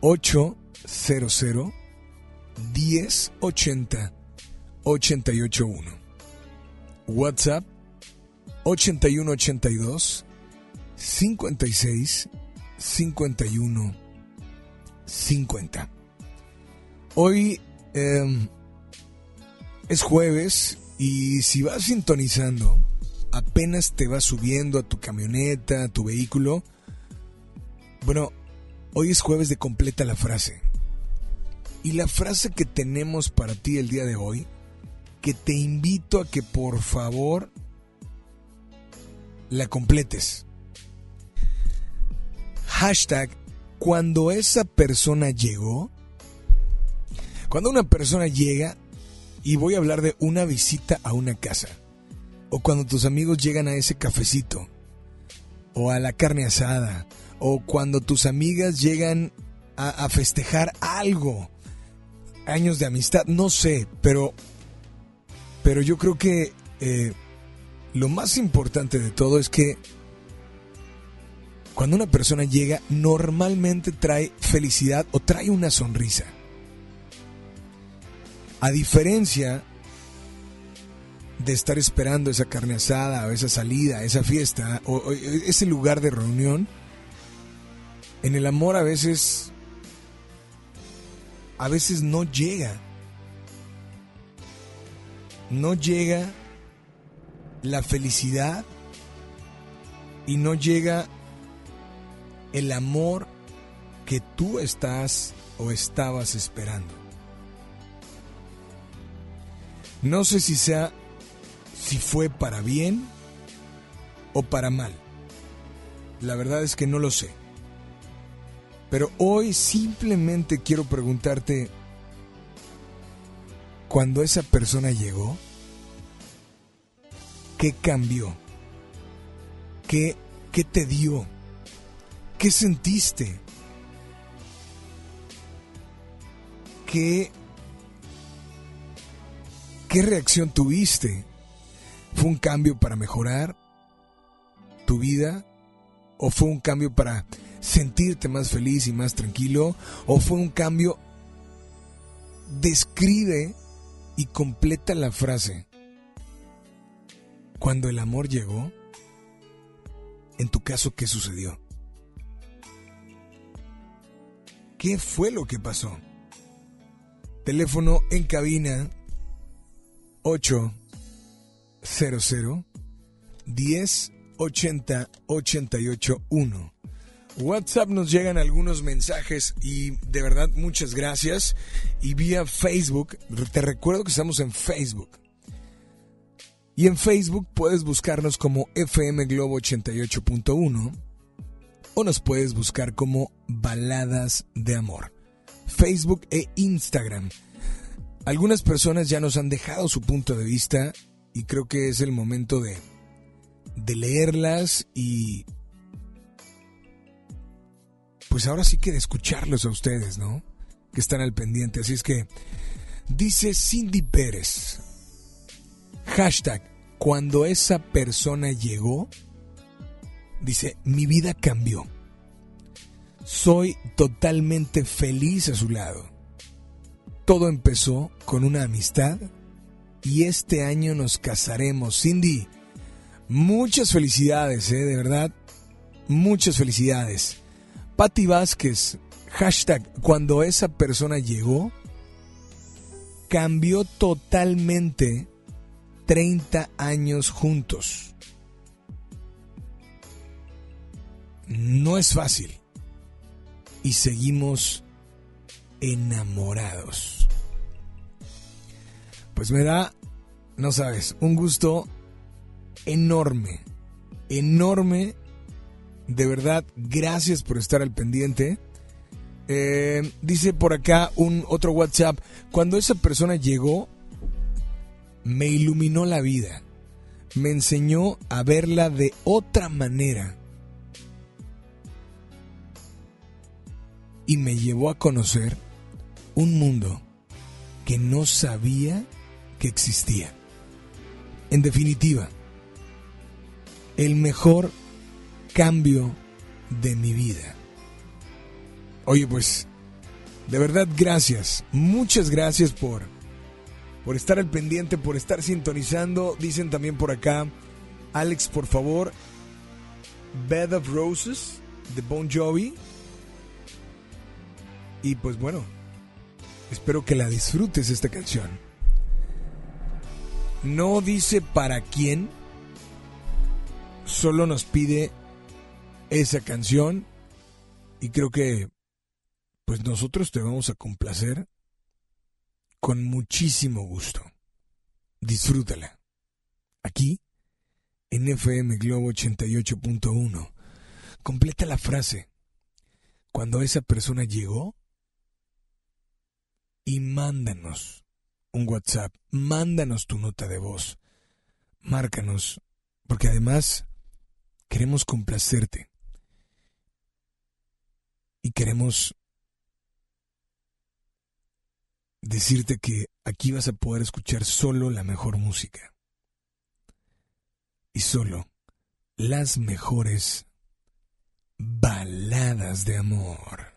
800 1080 881. WhatsApp 8182 56 51 50. Hoy eh, es jueves y si vas sintonizando, apenas te vas subiendo a tu camioneta, a tu vehículo. Bueno, hoy es jueves de completa la frase. Y la frase que tenemos para ti el día de hoy, que te invito a que por favor la completes. Hashtag, cuando esa persona llegó, cuando una persona llega, y voy a hablar de una visita a una casa, o cuando tus amigos llegan a ese cafecito, o a la carne asada, o cuando tus amigas llegan a, festejar algo, años de amistad, no sé, pero, pero yo creo que eh, lo más importante de todo es que cuando una persona llega, normalmente trae felicidad o trae una sonrisa. A diferencia de estar esperando esa carne asada o esa salida, esa fiesta o, ese lugar de reunión, en el amor a veces a veces no llega. No llega la felicidad y no llega el amor que tú estás o estabas esperando. No sé si sea, si fue para bien o para mal. La verdad es que no lo sé. Pero hoy simplemente quiero preguntarte, cuando esa persona llegó, ¿qué cambió? ¿Qué, qué te dio? ¿Qué sentiste? ¿Qué ¿Qué reacción tuviste? ¿Fue un cambio para mejorar tu vida? ¿O fue un cambio para sentirte más feliz y más tranquilo? ¿O fue un cambio? Describe y completa la frase. Cuando el amor llegó, en tu caso, ¿qué sucedió? ¿Qué fue lo que pasó? Teléfono en cabina 800 10 80 88 1. WhatsApp nos llegan algunos mensajes y de verdad muchas gracias. Y vía Facebook, te recuerdo que estamos en Facebook. Y en Facebook puedes buscarnos como FM Globo 88.1 o nos puedes buscar como Baladas de Amor. Facebook e Instagram. Algunas personas ya nos han dejado su punto de vista y creo que es el momento de, de leerlas y pues ahora sí que de escucharlos a ustedes, ¿no? Que están al pendiente. Así es que dice Cindy Pérez, hashtag, cuando esa persona llegó, dice, mi vida cambió. Soy totalmente feliz a su lado. Todo empezó con una amistad y este año nos casaremos. Cindy, muchas felicidades, ¿eh? de verdad, muchas felicidades. Patti Vázquez, hashtag, cuando esa persona llegó, cambió totalmente 30 años juntos. No es fácil. Y seguimos enamorados. Pues me da, no sabes, un gusto enorme, enorme. De verdad, gracias por estar al pendiente. Eh, dice por acá un otro WhatsApp. Cuando esa persona llegó, me iluminó la vida. Me enseñó a verla de otra manera. Y me llevó a conocer un mundo que no sabía que existía. En definitiva, el mejor cambio de mi vida. Oye, pues, de verdad, gracias. Muchas gracias por, por estar al pendiente, por estar sintonizando. Dicen también por acá, Alex, por favor, Bed of Roses de Bon Jovi. Y pues bueno, espero que la disfrutes esta canción. No dice para quién, solo nos pide esa canción y creo que pues nosotros te vamos a complacer con muchísimo gusto. Disfrútala. Aquí, en FM Globo 88.1. Completa la frase. Cuando esa persona llegó, y mándanos un WhatsApp, mándanos tu nota de voz, márcanos, porque además queremos complacerte y queremos decirte que aquí vas a poder escuchar solo la mejor música y solo las mejores baladas de amor.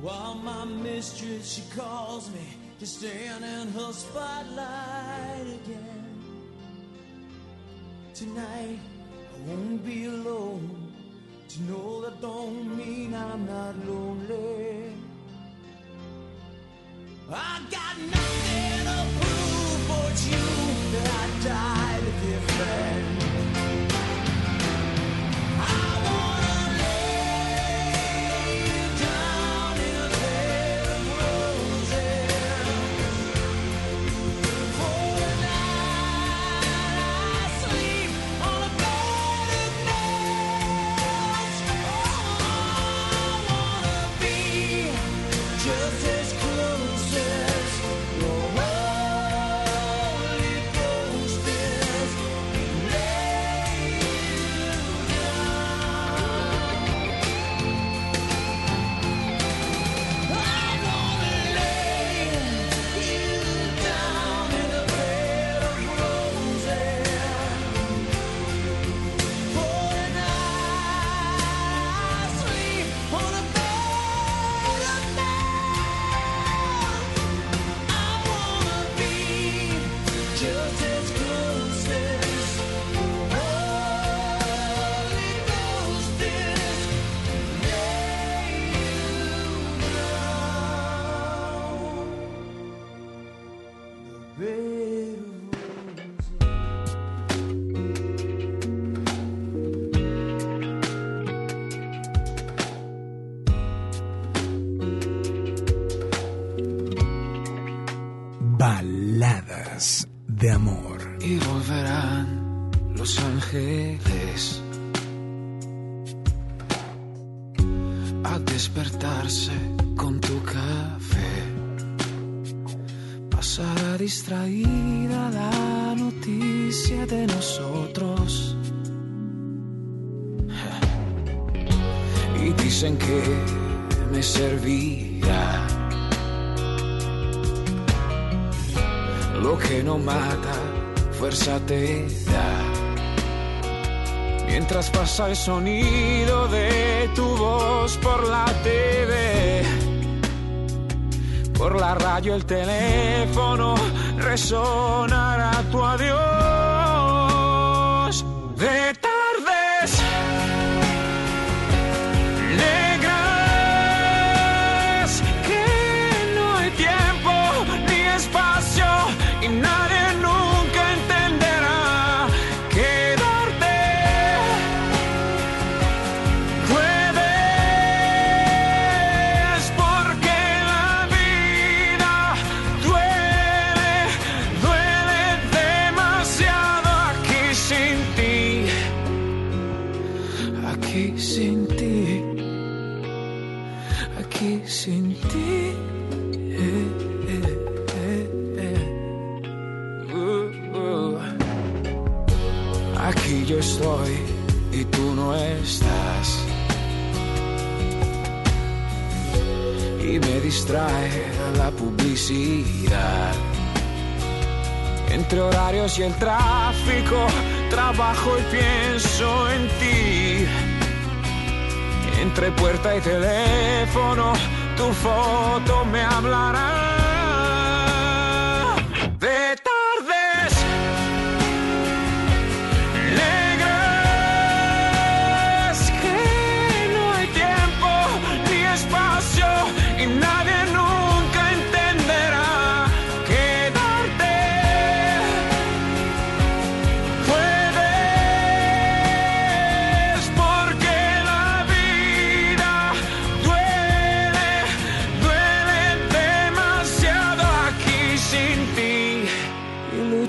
While my mistress, she calls me to stand in her spotlight again. Tonight, I won't be alone. To know that don't mean I'm not lonely. I got nothing to prove, but you that I died to Y dicen que me servirá. Lo que no mata, fuerza te da. Mientras pasa el sonido de tu voz por la TV, por la radio el teléfono resonará tu adiós. Entre horarios y el tráfico, trabajo y pienso en ti. Entre puerta y teléfono, tu foto me hablará.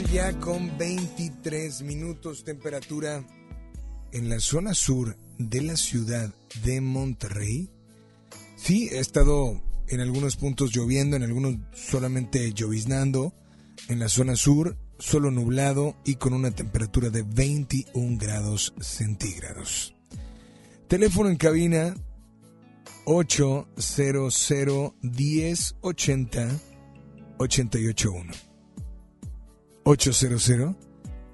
Ya con 23 minutos temperatura en la zona sur de la ciudad de Monterrey. Sí, ha estado en algunos puntos lloviendo, en algunos solamente lloviznando. En la zona sur, solo nublado y con una temperatura de 21 grados centígrados. Teléfono en cabina 800 1080 881. 800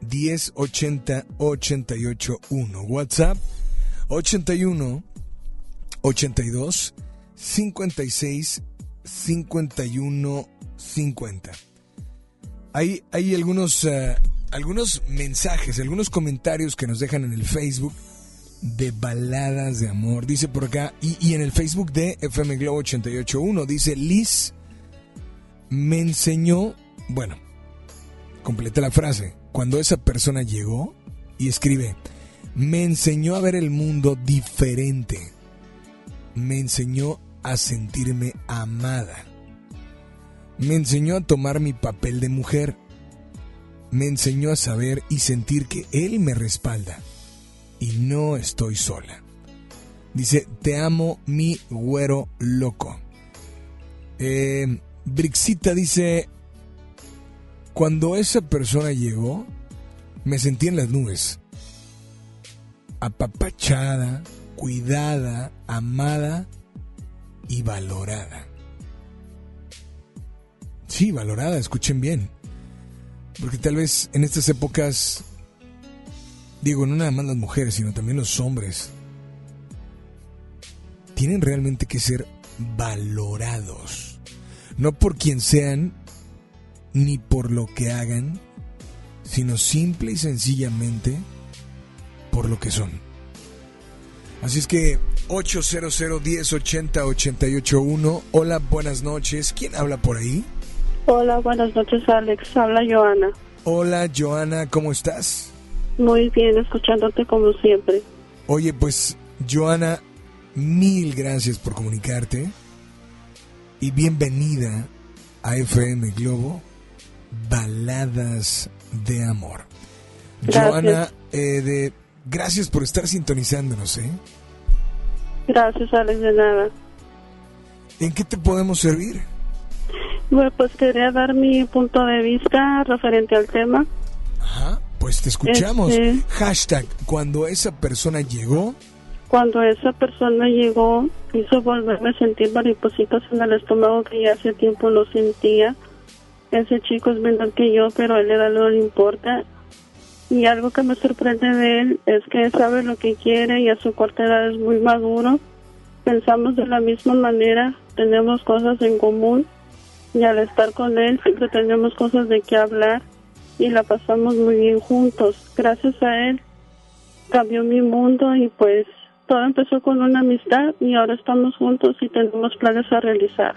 1080 881. WhatsApp 81 82 56 51 50. Hay, hay algunos, eh, algunos mensajes, algunos comentarios que nos dejan en el Facebook de baladas de amor. Dice por acá, y, y en el Facebook de FM Globo 881, dice Liz me enseñó, bueno, completa la frase, cuando esa persona llegó y escribe, me enseñó a ver el mundo diferente, me enseñó a sentirme amada, me enseñó a tomar mi papel de mujer, me enseñó a saber y sentir que él me respalda y no estoy sola. Dice, te amo mi güero loco. Eh, Brixita dice, cuando esa persona llegó, me sentí en las nubes. Apapachada, cuidada, amada y valorada. Sí, valorada, escuchen bien. Porque tal vez en estas épocas, digo, no nada más las mujeres, sino también los hombres, tienen realmente que ser valorados. No por quien sean, ni por lo que hagan, sino simple y sencillamente por lo que son. Así es que 800 1080 881. Hola, buenas noches. ¿Quién habla por ahí? Hola, buenas noches, Alex. Habla Joana. Hola, Joana, ¿cómo estás? Muy bien, escuchándote como siempre. Oye, pues, Joana, mil gracias por comunicarte y bienvenida a FM Globo Baladas de Amor. Gracias. Joana, eh, de, gracias por estar sintonizándonos, ¿eh? Gracias, Alex, de nada. ¿En qué te podemos servir? Bueno, pues quería dar mi punto de vista referente al tema. Pues te escuchamos. Este- Hashtag, cuando esa persona llegó, Cuando esa persona llegó, hizo volverme a sentir maripositas en el estómago que ya hace tiempo no sentía. Ese chico es menor que yo, pero a él le da no le importa. Y algo que me sorprende de él es que sabe lo que quiere y a su corta edad es muy maduro. Pensamos de la misma manera, tenemos cosas en común y al estar con él siempre tenemos cosas de qué hablar y la pasamos muy bien juntos. Gracias a él cambió mi mundo y pues todo empezó con una amistad y ahora estamos juntos y tenemos planes a realizar.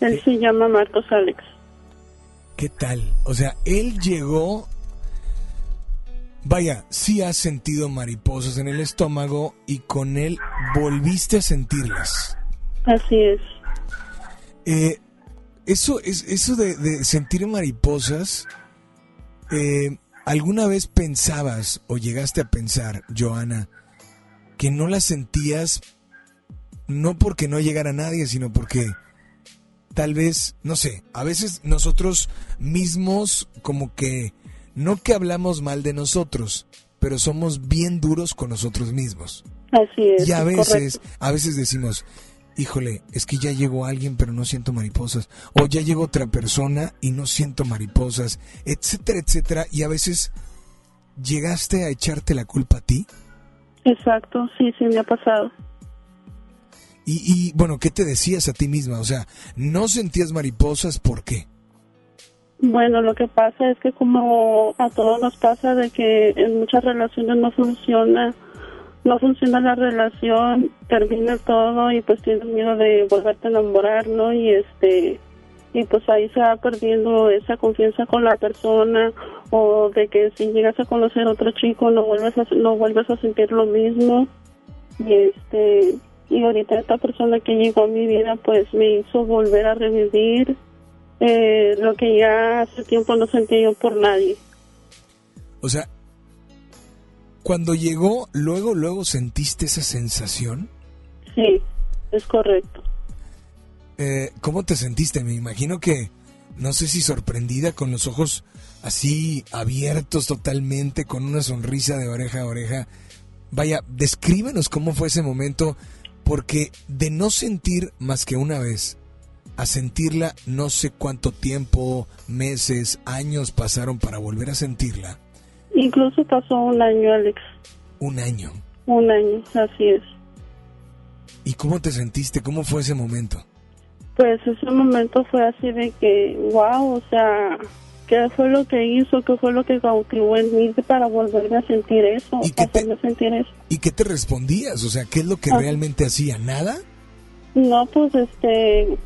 Él se llama Marcos Alex. ¿Qué tal? O sea, él llegó. Vaya, sí has sentido mariposas en el estómago y con él volviste a sentirlas. Así es. Eh, eso es eso de, de sentir mariposas. eh, ¿Alguna vez pensabas o llegaste a pensar, Joana, que no las sentías no porque no llegara nadie, sino porque tal vez, no sé, a veces nosotros mismos como que no que hablamos mal de nosotros, pero somos bien duros con nosotros mismos. Así es. Y a es veces, correcto. a veces decimos, híjole, es que ya llegó alguien pero no siento mariposas, o ya llegó otra persona y no siento mariposas, etcétera, etcétera, y a veces llegaste a echarte la culpa a ti. Exacto, sí, sí me ha pasado. Y, y bueno, ¿qué te decías a ti misma? O sea, ¿no sentías mariposas? ¿Por qué? Bueno, lo que pasa es que como a todos nos pasa de que en muchas relaciones no funciona, no funciona la relación, termina todo y pues tienes miedo de volverte a enamorar, ¿no? Y este y pues ahí se va perdiendo esa confianza con la persona o de que si llegas a conocer a otro chico no vuelves a, no vuelves a sentir lo mismo y este y ahorita esta persona que llegó a mi vida pues me hizo volver a revivir eh, lo que ya hace tiempo no sentía yo por nadie. O sea, cuando llegó, luego, luego sentiste esa sensación. Sí, es correcto. Eh, ¿Cómo te sentiste? Me imagino que, no sé si sorprendida, con los ojos así abiertos totalmente, con una sonrisa de oreja a oreja. Vaya, descríbenos cómo fue ese momento, porque de no sentir más que una vez, a sentirla no sé cuánto tiempo, meses, años pasaron para volver a sentirla. Incluso pasó un año, Alex. Un año. Un año, así es. ¿Y cómo te sentiste? ¿Cómo fue ese momento? Pues ese momento fue así de que, wow, o sea, ¿qué fue lo que hizo? ¿Qué fue lo que cautivó en mí para volverme a sentir eso? ¿Y qué te- sentir eso? ¿Y qué te respondías? O sea, ¿qué es lo que Ah. realmente hacía? ¿Nada? No, pues este,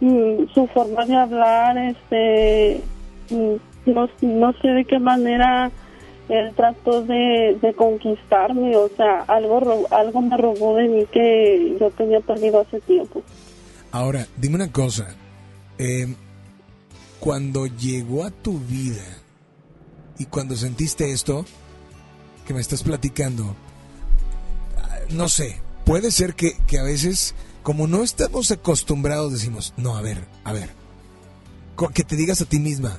mm, su forma de hablar, este, mm, no, no sé de qué manera él trató de, de conquistarme, o sea, algo, algo me robó de mí que yo tenía perdido hace tiempo. Ahora, dime una cosa. eh, cuando llegó a tu vida y cuando sentiste esto que me estás platicando, ah, no sé, puede ser que, que a veces, como no estamos acostumbrados, decimos, no, a ver, a ver, que te digas a ti misma,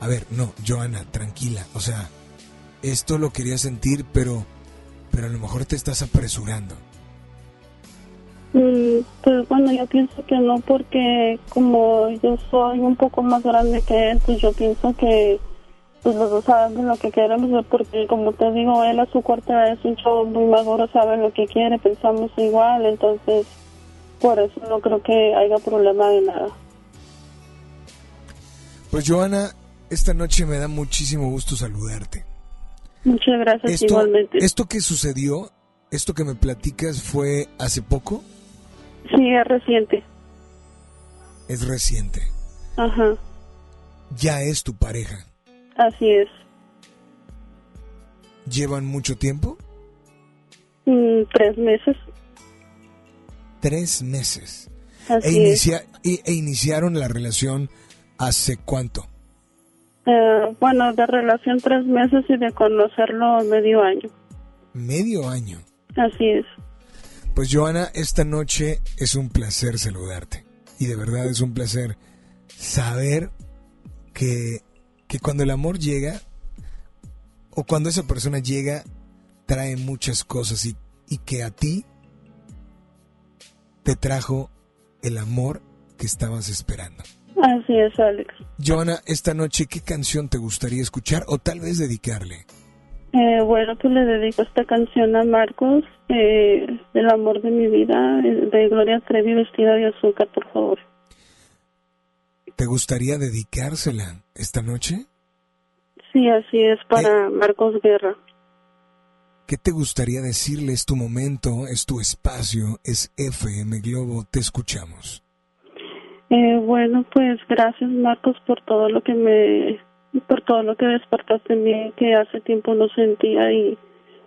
a ver, no, Joana, tranquila, o sea, esto lo quería sentir, pero, pero a lo mejor te estás apresurando. Pues bueno, yo pienso que no, porque como yo soy un poco más grande que él, pues yo pienso que pues los dos sabemos lo que queremos, porque como te digo, él a su edad es un chavo muy maduro, sabe lo que quiere, pensamos igual, entonces por eso no creo que haya problema de nada. Pues Joana, esta noche me da muchísimo gusto saludarte. Muchas gracias Esto, igualmente. esto que sucedió, esto que me platicas fue hace poco, Sí, es reciente. es reciente. Ajá, Ya es tu pareja. así es. ¿Llevan mucho tiempo? Mm, tres meses, Tres meses. así E, es. inicia- e- e iniciaron la relación hace cuánto? Eh, bueno, de relación tres meses y de conocerlo medio año. Medio año. Así es. Pues Joana, esta noche es un placer saludarte. Y de verdad es un placer saber que, que cuando el amor llega, o cuando esa persona llega, trae muchas cosas y, y que a ti te trajo el amor que estabas esperando. Así es, Alex. Joana, esta noche, ¿qué canción te gustaría escuchar o tal vez dedicarle? Eh, bueno, pues le dedico esta canción a Marcos, eh, El amor de mi vida, eh, de Gloria Trevi, vestida de azúcar, por favor. ¿Te gustaría dedicársela esta noche? Sí, así es, para Marcos Guerra. ¿Qué te gustaría decirle? Es tu momento, es tu espacio, es FM Globo, te escuchamos. Eh, bueno, pues gracias, Marcos, por todo lo que me, por todo lo que despertaste en mí, que hace tiempo no sentía y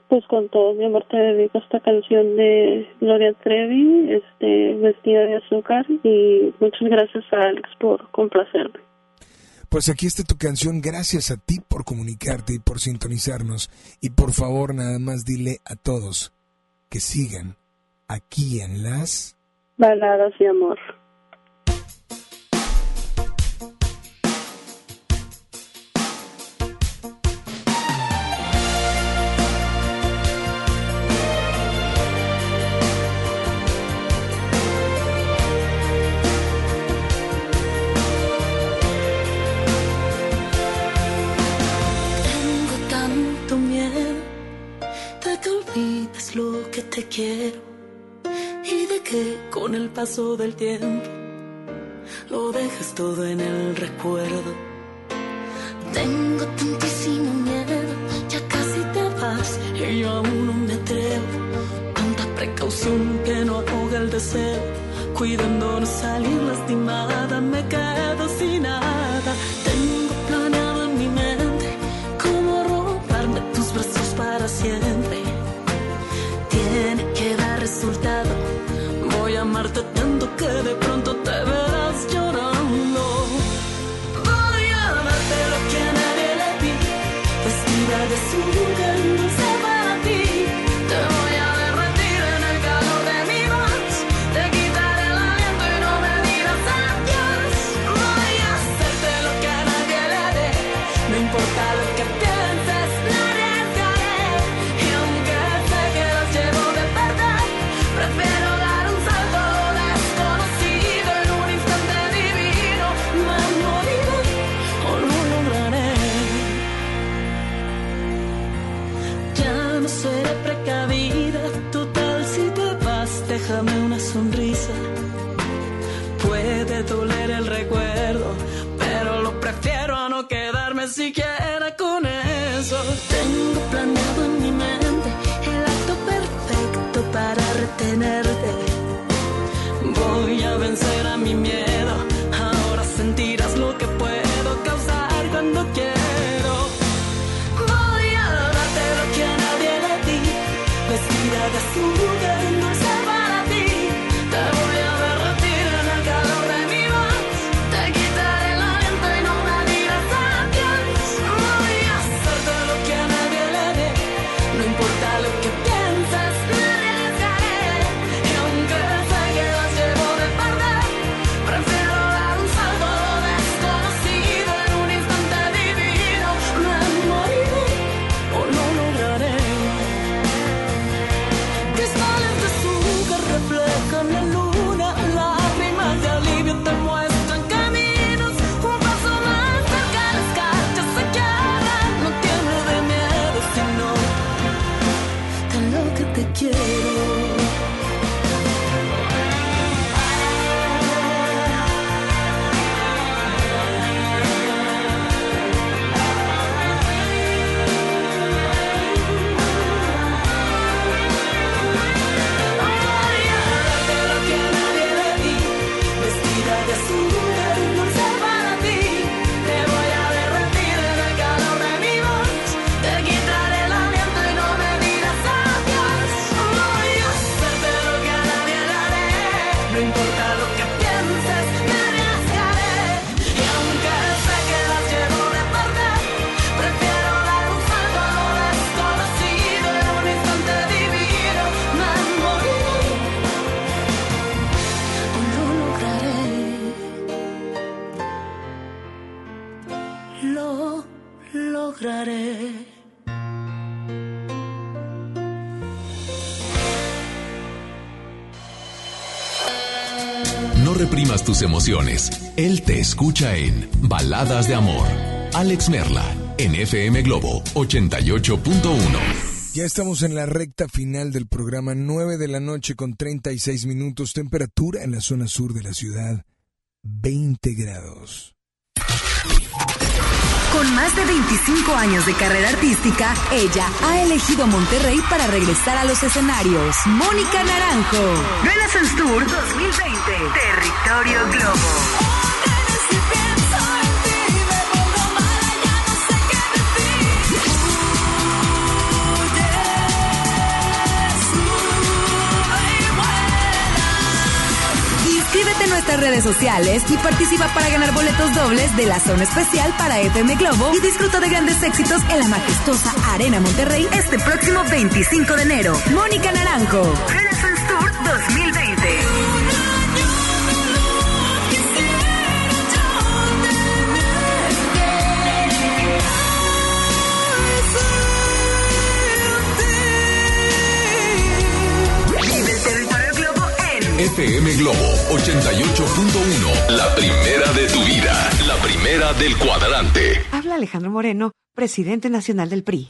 pues con todo mi amor te dedico esta canción de Gloria Trevi, este, vestida de azúcar y muchas gracias a Alex por complacerme. Pues aquí está tu canción, gracias a ti por comunicarte y por sintonizarnos. Y por favor, nada más dile a todos que sigan aquí en las... Baladas y amor. Paso del tiempo lo dejes todo en el recuerdo. Tengo tantísimo miedo, ya casi te vas y yo aún no me atrevo. Tanta precaución que no ahoga el deseo, cuidando no salir lastimada, me quedo sin nada. Quedarme siquiera con eso. Tengo planeado en mi mente el acto perfecto para retenerte. Voy a vencer a mi miedo, ahora sentirás lo que puedo causar cuando quiero. Emociones. Él te escucha en Baladas de Amor. Alex Merla, en FM Globo 88.1. Ya estamos en la recta final del programa, 9 de la noche con 36 minutos, temperatura en la zona sur de la ciudad, 20 grados. Con más de 25 años de carrera artística, ella ha elegido Monterrey para regresar a los escenarios. Mónica Naranjo. Renaissance Tour 2020. Territorio Globo. En nuestras redes sociales y participa para ganar boletos dobles de la zona especial para FM Globo y disfruta de grandes éxitos en la majestuosa Arena Monterrey este próximo 25 de enero. Mónica Naranjo. Renaissance Tour 2020. FM Globo 88.1. La primera de tu vida. La primera del cuadrante. Habla Alejandro Moreno, presidente nacional del PRI.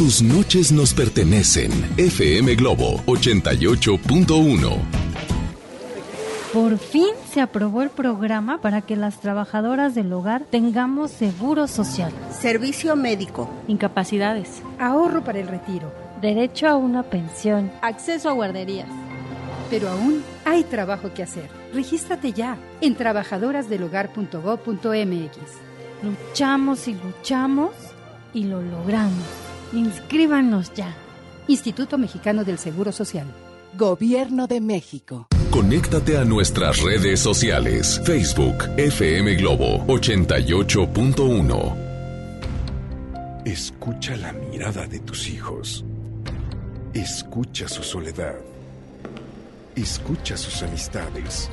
Tus noches nos pertenecen. FM Globo 88.1. Por fin se aprobó el programa para que las trabajadoras del hogar tengamos seguro social, Servicio médico. incapacidades, Ahorro para el retiro. derecho a una pensión. Acceso a guarderías. Pero aún hay trabajo que hacer. Regístrate ya en trabajadorasdelhogar.gov.mx. Luchamos y luchamos y lo logramos. Inscríbanos ya. Instituto Mexicano del Seguro Social. Gobierno de México. Conéctate a nuestras redes sociales. Facebook FM Globo 88.1. Escucha la mirada de tus hijos. Escucha su soledad. Escucha sus amistades.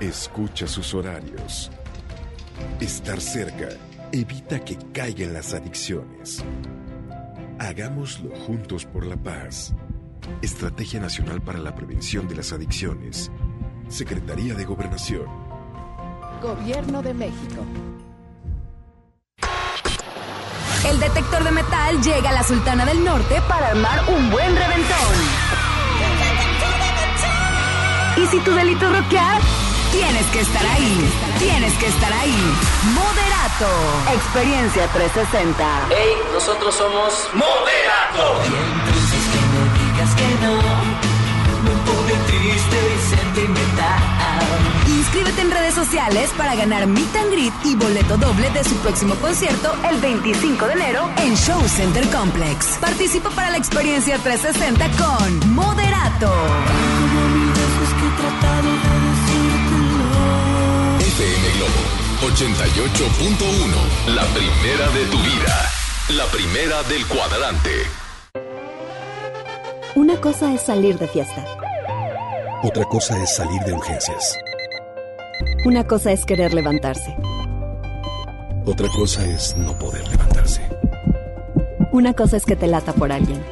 Escucha sus horarios. Estar cerca evita que caigan las adicciones. Hagámoslo juntos por la paz. Estrategia Nacional para la Prevención de las Adicciones. Secretaría de Gobernación. Gobierno de México. El detector de metal llega a la Sultana del Norte para armar un buen reventón. Y si tu delito es rockear, tienes que estar ahí. Tienes que estar ahí. Moderato. Experiencia 360. Hey, nosotros somos Moderato. Y entonces que me digas que no, me pone triste y sentimental. Inscríbete en redes sociales para ganar Meet and Greet y boleto doble de su próximo concierto el 25 de enero en Show Center Complex. Participa para la experiencia 360 con Moderato. FM Globo 88.1. La primera de tu vida. La primera del cuadrante. Una cosa es salir de fiesta. Otra cosa es salir de urgencias. Una cosa es querer levantarse. Otra cosa es no poder levantarse. Una cosa es que te lata por alguien.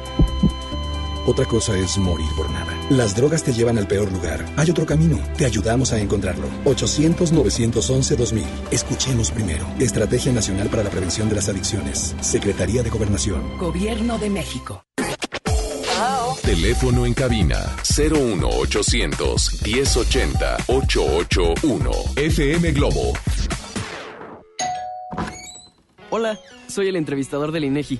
Otra cosa es morir por nada. Las drogas te llevan al peor lugar. Hay otro camino. Te ayudamos a encontrarlo. 800-911-2000. Escuchemos primero. Estrategia Nacional para la Prevención de las Adicciones. Secretaría de Gobernación. Gobierno de México. Teléfono en cabina 01800 1080 881. FM Globo. Hola, soy el entrevistador del INEGI.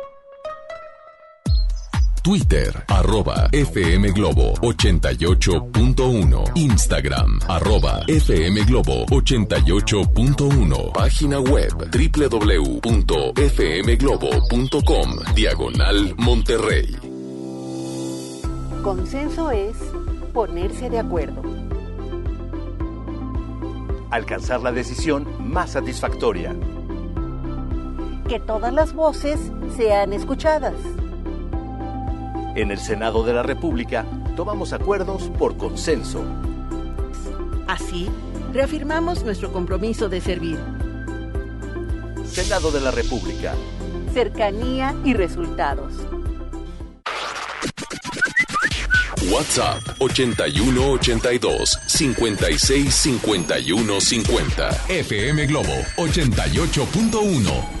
Twitter, arroba FM Globo 88.1. Instagram, arroba FM Globo 88.1. Página web www.fmglobo.com. Diagonal Monterrey. Consenso es ponerse de acuerdo. Alcanzar la decisión más satisfactoria. Que todas las voces sean escuchadas. En el Senado de la República tomamos acuerdos por consenso. Así, reafirmamos nuestro compromiso de servir. Senado de la República. Cercanía y resultados. WhatsApp 8182 56 51 50. FM Globo 88.1.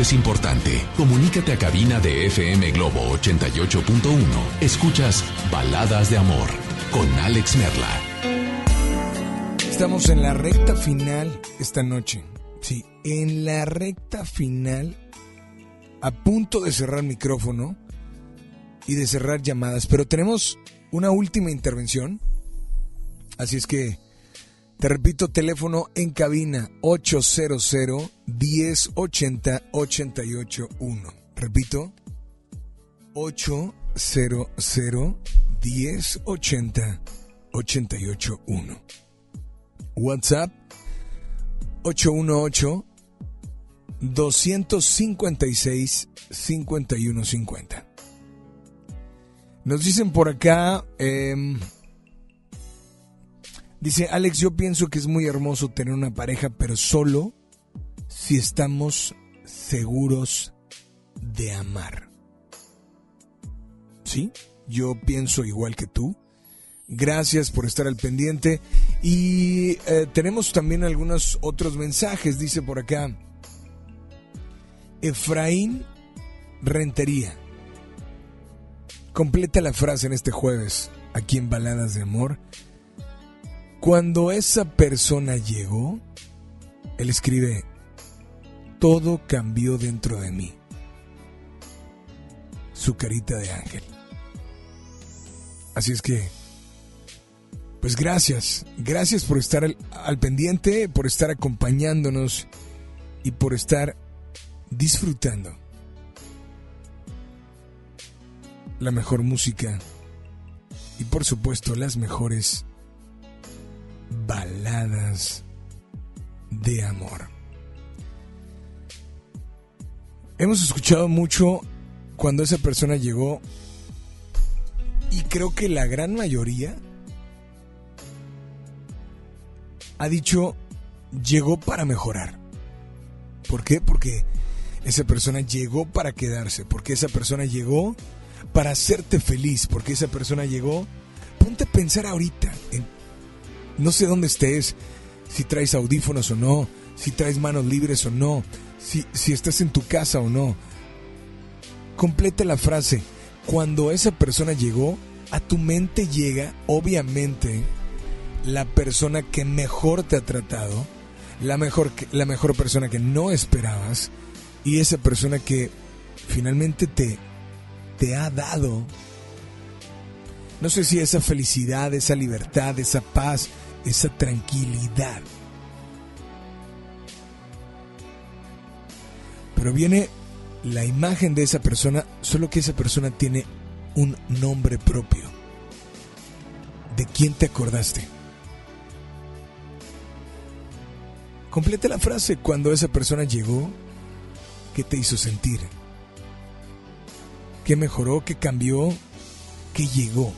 es importante. Comunícate a cabina de FM Globo 88.1. Escuchas Baladas de Amor con Alex Merla. Estamos en la recta final esta noche. Sí, en la recta final, a punto de cerrar micrófono y de cerrar llamadas. Pero tenemos una última intervención. Así es que te repito, teléfono en cabina 800 1080 881. Repito, 800 1080 881. WhatsApp 818 256 5150. Nos dicen por acá, em, dice Alex, yo pienso que es muy hermoso tener una pareja, pero solo si estamos seguros de amar. ¿Sí? Yo pienso igual que tú. Gracias por estar al pendiente. Y eh, tenemos también algunos otros mensajes, dice por acá. Efraín Rentería. Completa la frase en este jueves, aquí en Baladas de Amor. Cuando esa persona llegó, él escribe, todo cambió dentro de mí. Su carita de ángel. Así es que, pues gracias, gracias por estar al, al pendiente, por estar acompañándonos y por estar disfrutando la mejor música y por supuesto las mejores baladas de amor. Hemos escuchado mucho cuando esa persona llegó y creo que la gran mayoría ha dicho llegó para mejorar. ¿Por qué? Porque esa persona llegó para quedarse, porque esa persona llegó para hacerte feliz, porque esa persona llegó. Ponte a pensar ahorita, en, no sé dónde estés, si traes audífonos o no, si traes manos libres o no, si, si estás en tu casa o no. Completa la frase. Cuando esa persona llegó, a tu mente llega, obviamente, la persona que mejor te ha tratado, la mejor, la mejor persona que no esperabas y esa persona que finalmente te, te ha dado, no sé si esa felicidad, esa libertad, esa paz, esa tranquilidad. Pero viene la imagen de esa persona, solo que esa persona tiene un nombre propio. ¿De quién te acordaste? Completa la frase cuando esa persona llegó, ¿qué te hizo sentir? ¿Qué mejoró? ¿Qué cambió? ¿Qué llegó?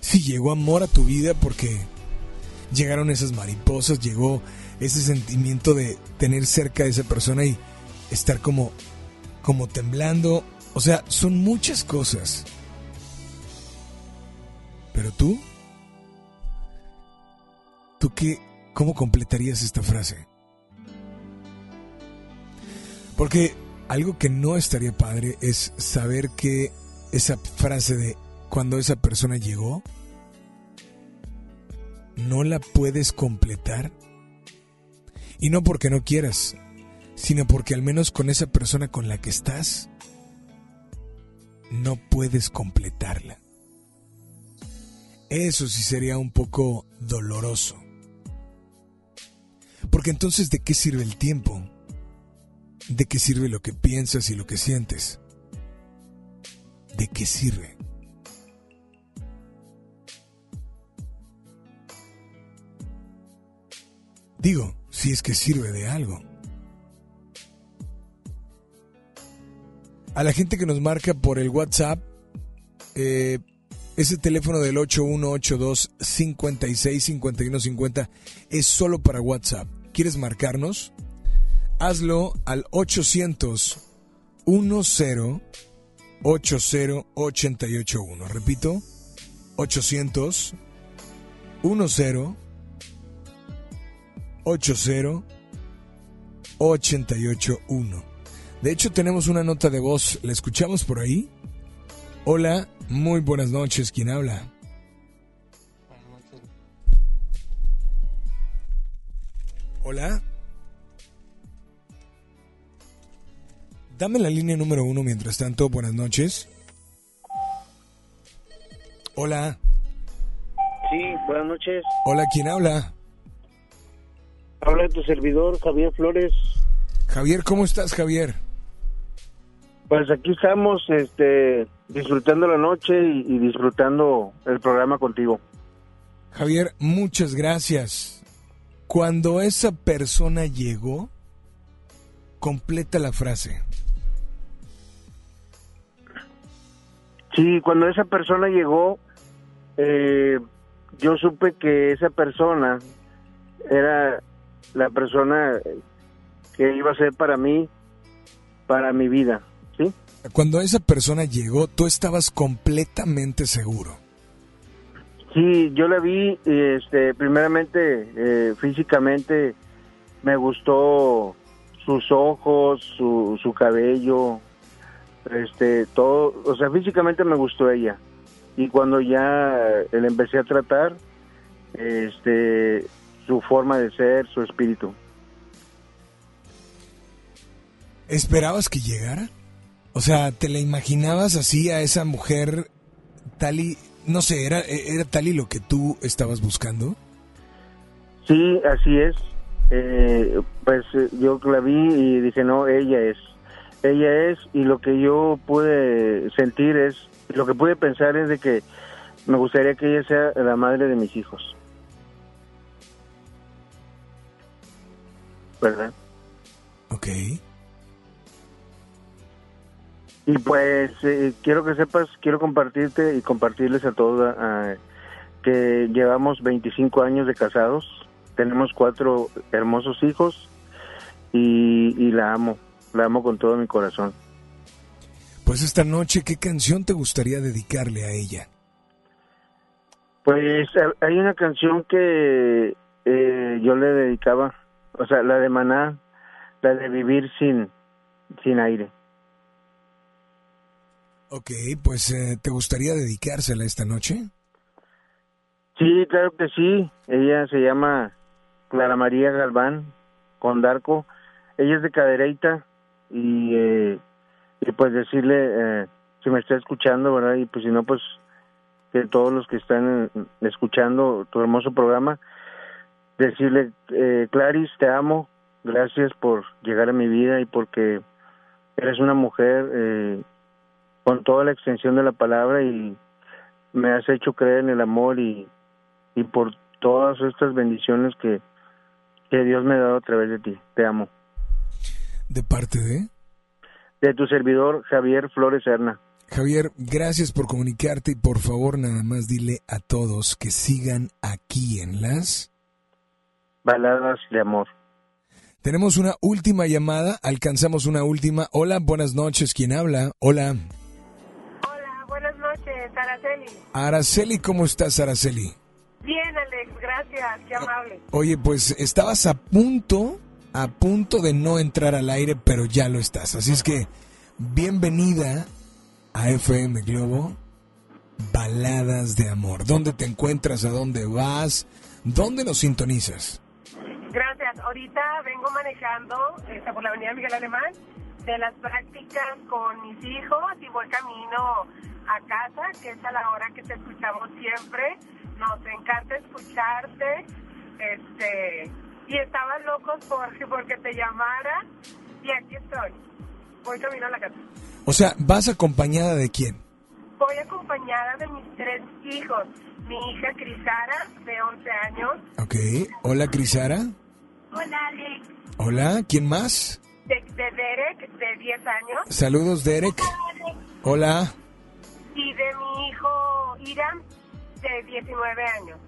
Si llegó amor a tu vida porque llegaron esas mariposas, llegó ese sentimiento de tener cerca de esa persona y estar como como temblando, o sea, son muchas cosas. Pero tú ¿Tú qué cómo completarías esta frase? Porque algo que no estaría padre es saber que esa frase de cuando esa persona llegó no la puedes completar. Y no porque no quieras, sino porque al menos con esa persona con la que estás no puedes completarla. Eso sí sería un poco doloroso. Porque entonces, ¿de qué sirve el tiempo? ¿De qué sirve lo que piensas y lo que sientes? ¿De qué sirve? Digo, si es que sirve de algo. A la gente que nos marca por el WhatsApp, eh, ese teléfono del 8182 56 51 50 es solo para WhatsApp. ¿Quieres marcarnos? Hazlo al 800 10 80 881. Repito, 800 10 80 881. De hecho, tenemos una nota de voz. ¿La escuchamos por ahí? Hola, muy buenas noches. ¿Quién habla? Hola. Dame la línea número uno mientras tanto. Buenas noches. Hola. Sí, buenas noches. Hola, ¿quién habla? Habla tu servidor, Javier Flores. Javier, ¿cómo estás, Javier? Pues aquí estamos, este, disfrutando la noche y, y disfrutando el programa contigo. Javier, muchas gracias. Cuando esa persona llegó, completa la frase. Sí, cuando esa persona llegó, eh, yo supe que esa persona era la persona que iba a ser para mí, para mi vida, ¿sí? Cuando esa persona llegó, tú estabas completamente seguro. Sí, yo la vi, este, primeramente, eh, físicamente, me gustó sus ojos, su, su cabello, este, todo, o sea, físicamente me gustó ella. Y cuando ya le empecé a tratar, este, su forma de ser, su espíritu. ¿Esperabas que llegara? O sea, ¿te la imaginabas así a esa mujer tal y, no sé, era, era tal y lo que tú estabas buscando? Sí, así es. Eh, pues eh, yo la vi y dije, no, ella es. Ella es, y lo que yo pude sentir es, lo que pude pensar es de que me gustaría que ella sea la madre de mis hijos. ¿Verdad? Ok. Y pues eh, quiero que sepas, quiero compartirte y compartirles a todos ah, que llevamos 25 años de casados, tenemos cuatro hermosos hijos y, y la amo, la amo con todo mi corazón. Pues esta noche, ¿qué canción te gustaría dedicarle a ella? Pues ha- hay una canción que eh, yo le dedicaba, o sea, la de Maná, la de Vivir sin, sin aire. Ok, pues eh, ¿te gustaría dedicársela esta noche? Sí, claro que sí. Ella se llama Clara María Galván Condarco. Ella es de Cadereyta y, eh, y pues decirle, eh, si me está escuchando, ¿verdad? Y pues si no, pues que todos los que están eh, escuchando tu hermoso programa, decirle, eh, Clarice, te amo. Gracias por llegar a mi vida y porque eres una mujer eh, con toda la extensión de la palabra y me has hecho creer en el amor y, y por todas estas bendiciones que, que Dios me ha dado a través de ti. Te amo. ¿De parte de? De tu servidor, Javier Flores Serna. Javier, gracias por comunicarte y por favor nada más dile a todos que sigan aquí en las... Baladas de amor. Tenemos una última llamada, alcanzamos una última. Hola, buenas noches, ¿quién habla? Hola. Buenas noches, Araceli. Araceli, ¿cómo estás, Araceli? Bien, Alex, gracias, qué amable. Oye, pues estabas a punto, a punto de no entrar al aire, pero ya lo estás. Así es que, bienvenida a FM Globo, Baladas de Amor. ¿Dónde te encuentras? ¿A dónde vas? ¿Dónde nos sintonizas? Gracias. Ahorita vengo manejando este, por la avenida Miguel Alemán de las prácticas con mis hijos y voy camino a casa, que es a la hora que te escuchamos siempre. Nos encanta escucharte. Este, y estaban locos porque, porque te llamara y aquí estoy. Voy camino a la casa. O sea, ¿vas acompañada de quién? Voy acompañada de mis tres hijos. Mi hija Crisara, de 11 años. Ok. Hola, Crisara. Hola, Alex. Hola, ¿quién más? De, de Derek, de 10 años. Saludos, Derek. Hola. Y de mi hijo Iram, de 19 años.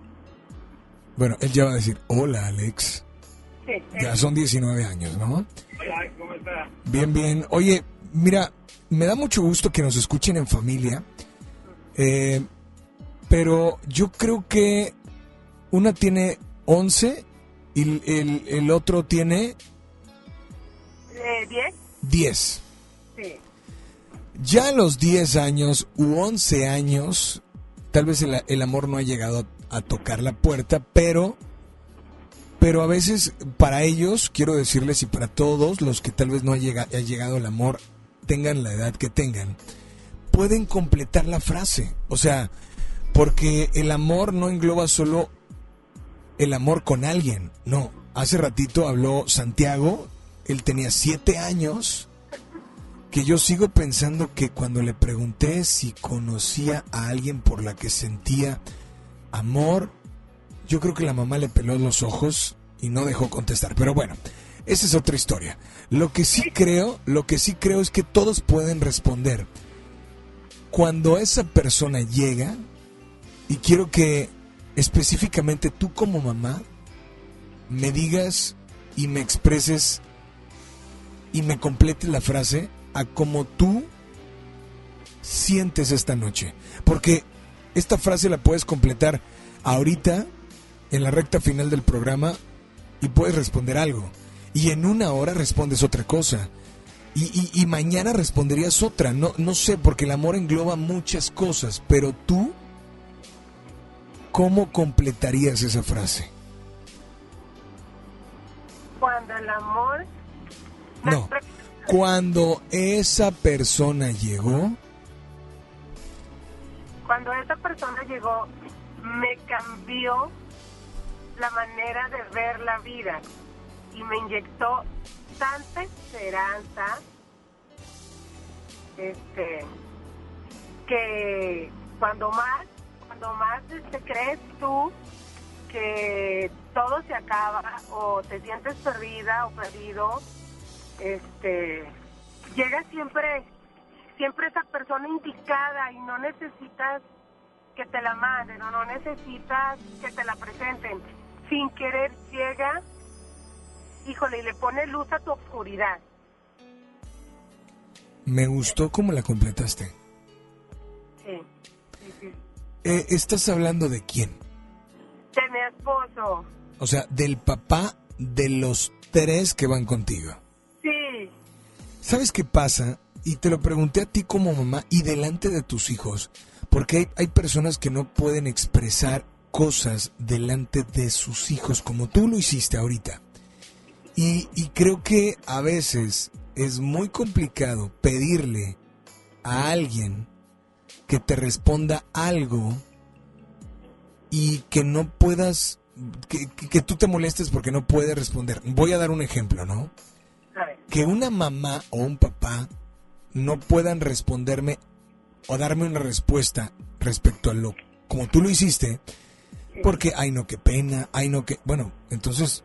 Bueno, él ya va a decir, hola, Alex. Sí. Ya son 19 años, ¿no? Hola, ¿cómo está? Bien, bien. Oye, mira, me da mucho gusto que nos escuchen en familia, eh, pero yo creo que una tiene 11 y el, otro tiene Eh, ¿10? 10. Sí. Ya a los 10 años u 11 años, tal vez el, el amor no ha llegado a, a tocar la puerta, pero, pero a veces para ellos, quiero decirles y para todos los que tal vez no ha, llega- ha llegado el amor, tengan la edad que tengan, pueden completar la frase. O sea, porque el amor no engloba solo el amor con alguien, no. hace ratito habló Santiago, él tenía siete años, que yo sigo pensando que cuando le pregunté si conocía a alguien por la que sentía amor, yo creo que la mamá le peló los ojos y no dejó contestar. Pero bueno, esa es otra historia. Lo que sí creo, lo que sí creo es que todos pueden responder. Cuando esa persona llega, y quiero que específicamente tú como mamá me digas y me expreses y me completes la frase a como tú sientes esta noche. Porque esta frase la puedes completar ahorita en la recta final del programa y puedes responder algo. Y en una hora respondes otra cosa. Y, y- y mañana responderías otra. No, no sé, porque el amor engloba muchas cosas. Pero tú, ¿cómo completarías esa frase? Cuando el amor... No. Cuando esa persona llegó, Cuando esa persona llegó, me cambió la manera de ver la vida y me inyectó tanta esperanza este que cuando más cuando más este, crees tú que todo se acaba o te sientes perdida o perdido este llega siempre siempre esa persona indicada y no necesitas que te la manden o no necesitas que te la presenten. Sin querer llega, híjole, y le pone luz a tu oscuridad. me gustó cómo la completaste. Eh, ¿Estás hablando de quién? De mi esposo. O sea, del papá de los tres que van contigo. Sí, ¿Sabes qué pasa? Y te lo pregunté a ti como mamá y delante de tus hijos, porque hay, hay personas que no pueden expresar cosas delante de sus hijos como tú lo hiciste ahorita. Y, y creo que a veces es muy complicado pedirle a alguien que te responda algo y que no puedas, que, que- que tú te molestes porque no puedes responder. Voy a dar un ejemplo, ¿no? que una mamá o un papá no puedan responderme o darme una respuesta respecto a lo como tú lo hiciste, porque ay no qué pena, ay no que bueno, entonces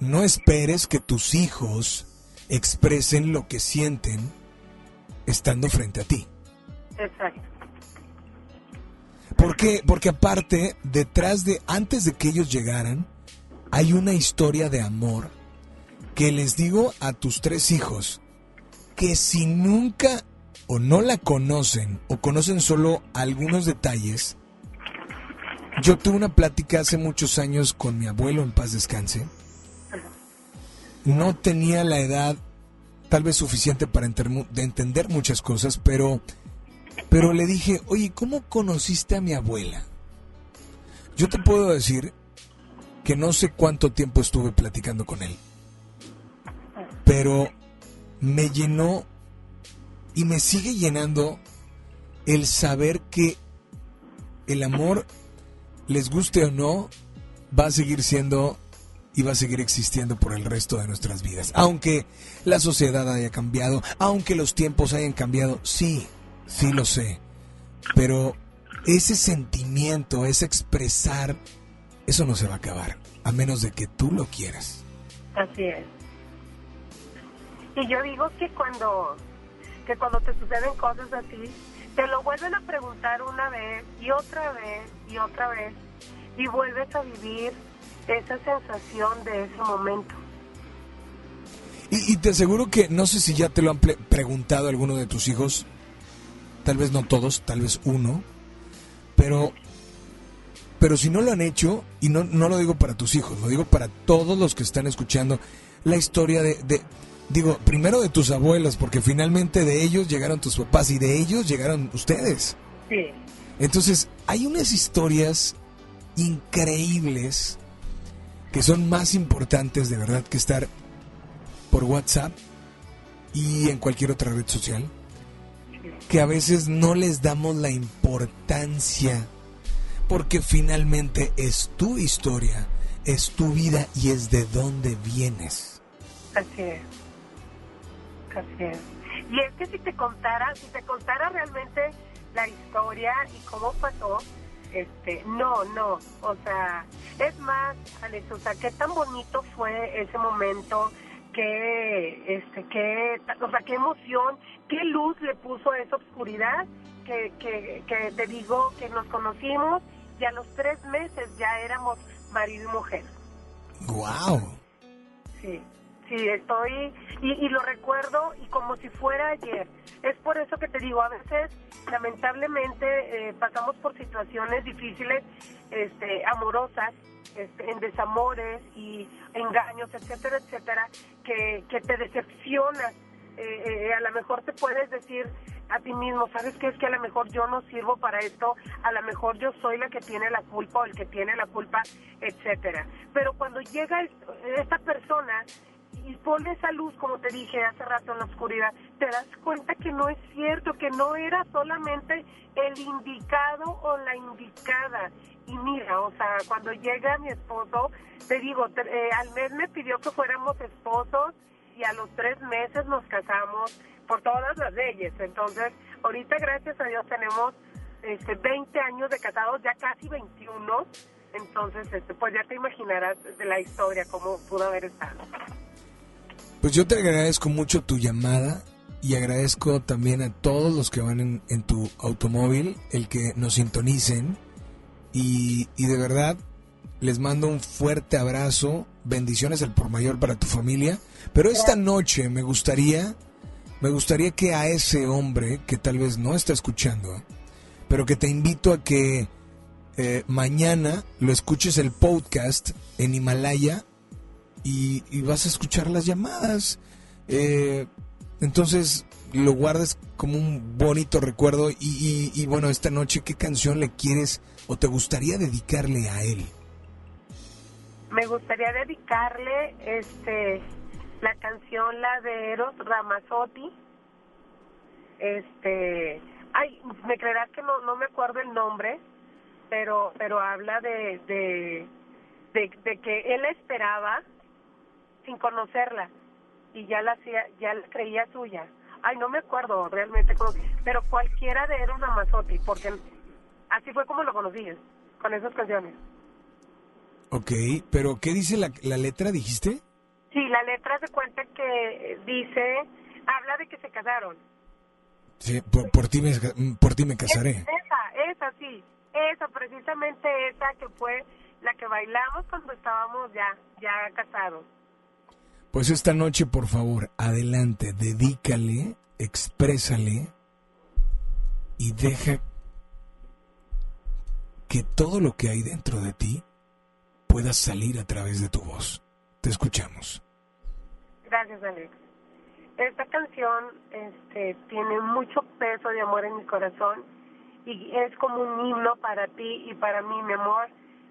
no esperes que tus hijos expresen lo que sienten estando frente a ti. Exacto. ¿Por qué? Porque aparte, detrás de, antes de que ellos llegaran, hay una historia de amor que les digo a tus tres hijos, que si nunca o no la conocen o conocen solo algunos detalles, yo tuve una plática hace muchos años con mi abuelo en paz descanse. No tenía la edad tal vez suficiente para de entender muchas cosas, pero pero le dije, oye, ¿cómo conociste a mi abuela? Yo te puedo decir que no sé cuánto tiempo estuve platicando con él, pero me llenó y me sigue llenando el saber que el amor, les guste o no, va a seguir siendo y va a seguir existiendo por el resto de nuestras vidas. Aunque la sociedad haya cambiado, aunque los tiempos hayan cambiado, sí, sí lo sé. Pero ese sentimiento, ese expresar, eso no se va a acabar, a menos de que tú lo quieras. Así es. Y yo digo que cuando, que cuando te suceden cosas así, te lo vuelven a preguntar una vez y otra vez y otra vez y vuelves a vivir esa sensación de ese momento. Y, y te aseguro que no sé si ya te lo han preguntado alguno de tus hijos, tal vez no todos, tal vez uno, pero, pero si no lo han hecho, y no, no lo digo para tus hijos, lo digo para todos los que están escuchando la historia de, de- digo, primero de tus abuelos, porque finalmente de ellos llegaron tus papás y de ellos llegaron ustedes. Sí. Entonces, hay unas historias increíbles que son más importantes de verdad que estar por WhatsApp y en cualquier otra red social, que a veces no les damos la importancia, porque finalmente es tu historia, es tu vida y es de dónde vienes. Así es. Así es. Y es que si te contara, si te contara realmente la historia y cómo pasó, este, no, no, o sea, es más, Alex, o sea, qué tan bonito fue ese momento, qué, este, qué, o sea, qué emoción, qué luz le puso a esa oscuridad, que, que, que te digo que nos conocimos y a los tres meses ya éramos marido y mujer. ¡Wow! Sí, sí, estoy y, y lo recuerdo y como si fuera ayer. Es por eso que te digo, a veces lamentablemente eh, pasamos por situaciones difíciles, este, amorosas, este, en desamores y engaños, etcétera, etcétera, que, que te decepcionas. Eh, eh, a lo mejor te puedes decir a ti mismo, ¿sabes qué? Es que a lo mejor yo no sirvo para esto, a lo mejor yo soy la que tiene la culpa o el que tiene la culpa, etcétera. Pero cuando llega esta persona y pone esa luz, como te dije hace rato en la oscuridad, te das cuenta que no es cierto, que no era solamente el indicado o la indicada. Y mira, o sea, cuando llega mi esposo, te digo, te- eh, al mes me pidió que fuéramos esposos y a los tres meses nos casamos por todas las leyes. Entonces, ahorita gracias a Dios tenemos este, 20 años de casados, ya casi 21. Entonces, este, pues ya te imaginarás de la historia cómo pudo haber estado. Pues yo te agradezco mucho tu llamada y agradezco también a todos los que van en, tu automóvil el que nos sintonicen y, y de verdad les mando un fuerte abrazo, bendiciones al por mayor para tu familia, pero esta noche me gustaría, me gustaría que a ese hombre que tal vez no está escuchando, pero que te invito a que eh, mañana lo escuches el podcast en Himalaya y, vas a escuchar las llamadas. Eh, entonces lo guardas como un bonito recuerdo y, y- y, bueno, esta noche, ¿qué canción le quieres o te gustaría dedicarle a él? Me gustaría dedicarle este la canción la de Eros Ramazzotti. Este, ay, me creerás que no no me acuerdo el nombre, pero pero habla de de de, que él esperaba sin conocerla y ya la hacía ya creía suya. Ay, no me acuerdo realmente pero cualquiera de Eros Ramazzotti, porque así fue como lo conocí, con esas canciones. Ok, pero ¿qué dice la, la letra, dijiste? Sí, la letra se cuenta que dice, habla de que se casaron. Sí, por, por ti me, por ti me casaré. Esa, esa sí, esa, precisamente esa que fue la que bailamos cuando estábamos ya, ya casados. Pues esta noche, por favor, adelante, dedícale, exprésale y deja que todo lo que hay dentro de ti pueda salir a través de tu voz. Te escuchamos. Gracias, Alex. Esta canción este, tiene mucho peso de amor en mi corazón y es como un himno para ti y para mí, mi amor.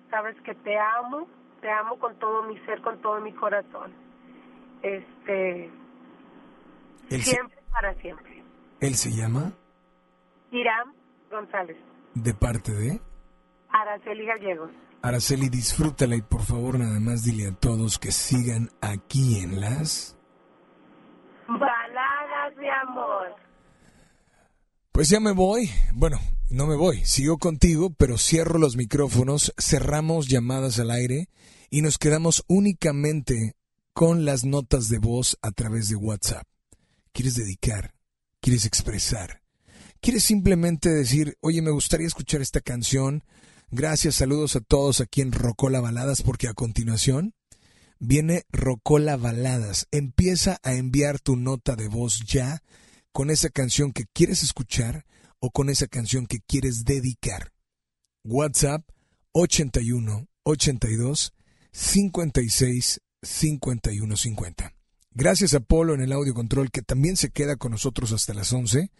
Sabes que te amo, te amo con todo mi ser, con todo mi corazón. Este, Él se, siempre, para siempre. él se llama Irán González, de parte de Araceli Gallegos. Araceli. Disfrútala y por favor nada más dile a todos que sigan aquí en las... Baladas de amor. Pues ya me voy. Bueno, no me voy. Sigo contigo, pero cierro los micrófonos, cerramos llamadas al aire y nos quedamos únicamente con las notas de voz a través de WhatsApp. ¿Quieres dedicar? ¿Quieres expresar? ¿Quieres simplemente decir, oye, me gustaría escuchar esta canción? Gracias, saludos a todos aquí en Rocola Baladas, porque a continuación viene Rocola Baladas. Empieza a enviar tu nota de voz ya con esa canción que quieres escuchar o con esa canción que quieres dedicar. WhatsApp 81 82 56 51 50. Gracias a Polo en el audio control que también se queda con nosotros hasta las 11.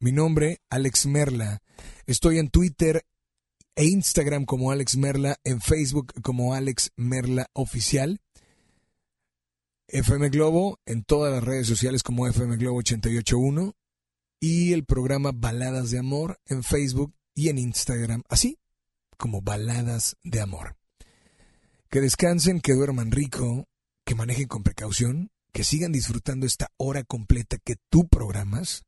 Mi nombre, Alex Merla. Estoy en Twitter e Instagram como Alex Merla, en Facebook como Alex Merla Oficial. FM Globo en todas las redes sociales como FM Globo 881 y el programa Baladas de Amor en Facebook y en Instagram, así como Baladas de Amor. Que descansen, que duerman rico, que manejen con precaución, que sigan disfrutando esta hora completa que tú programas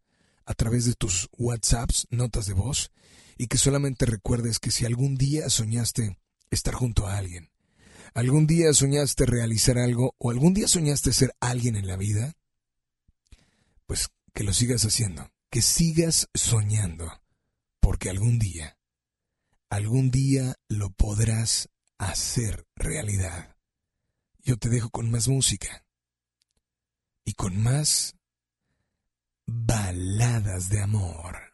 a través de tus WhatsApps, notas de voz, y que solamente recuerdes que si algún día soñaste estar junto a alguien, algún día soñaste realizar algo o algún día soñaste ser alguien en la vida, pues que lo sigas haciendo, que sigas soñando, porque algún día, algún día lo podrás hacer realidad. Yo te dejo con más música y con más baladas de amor.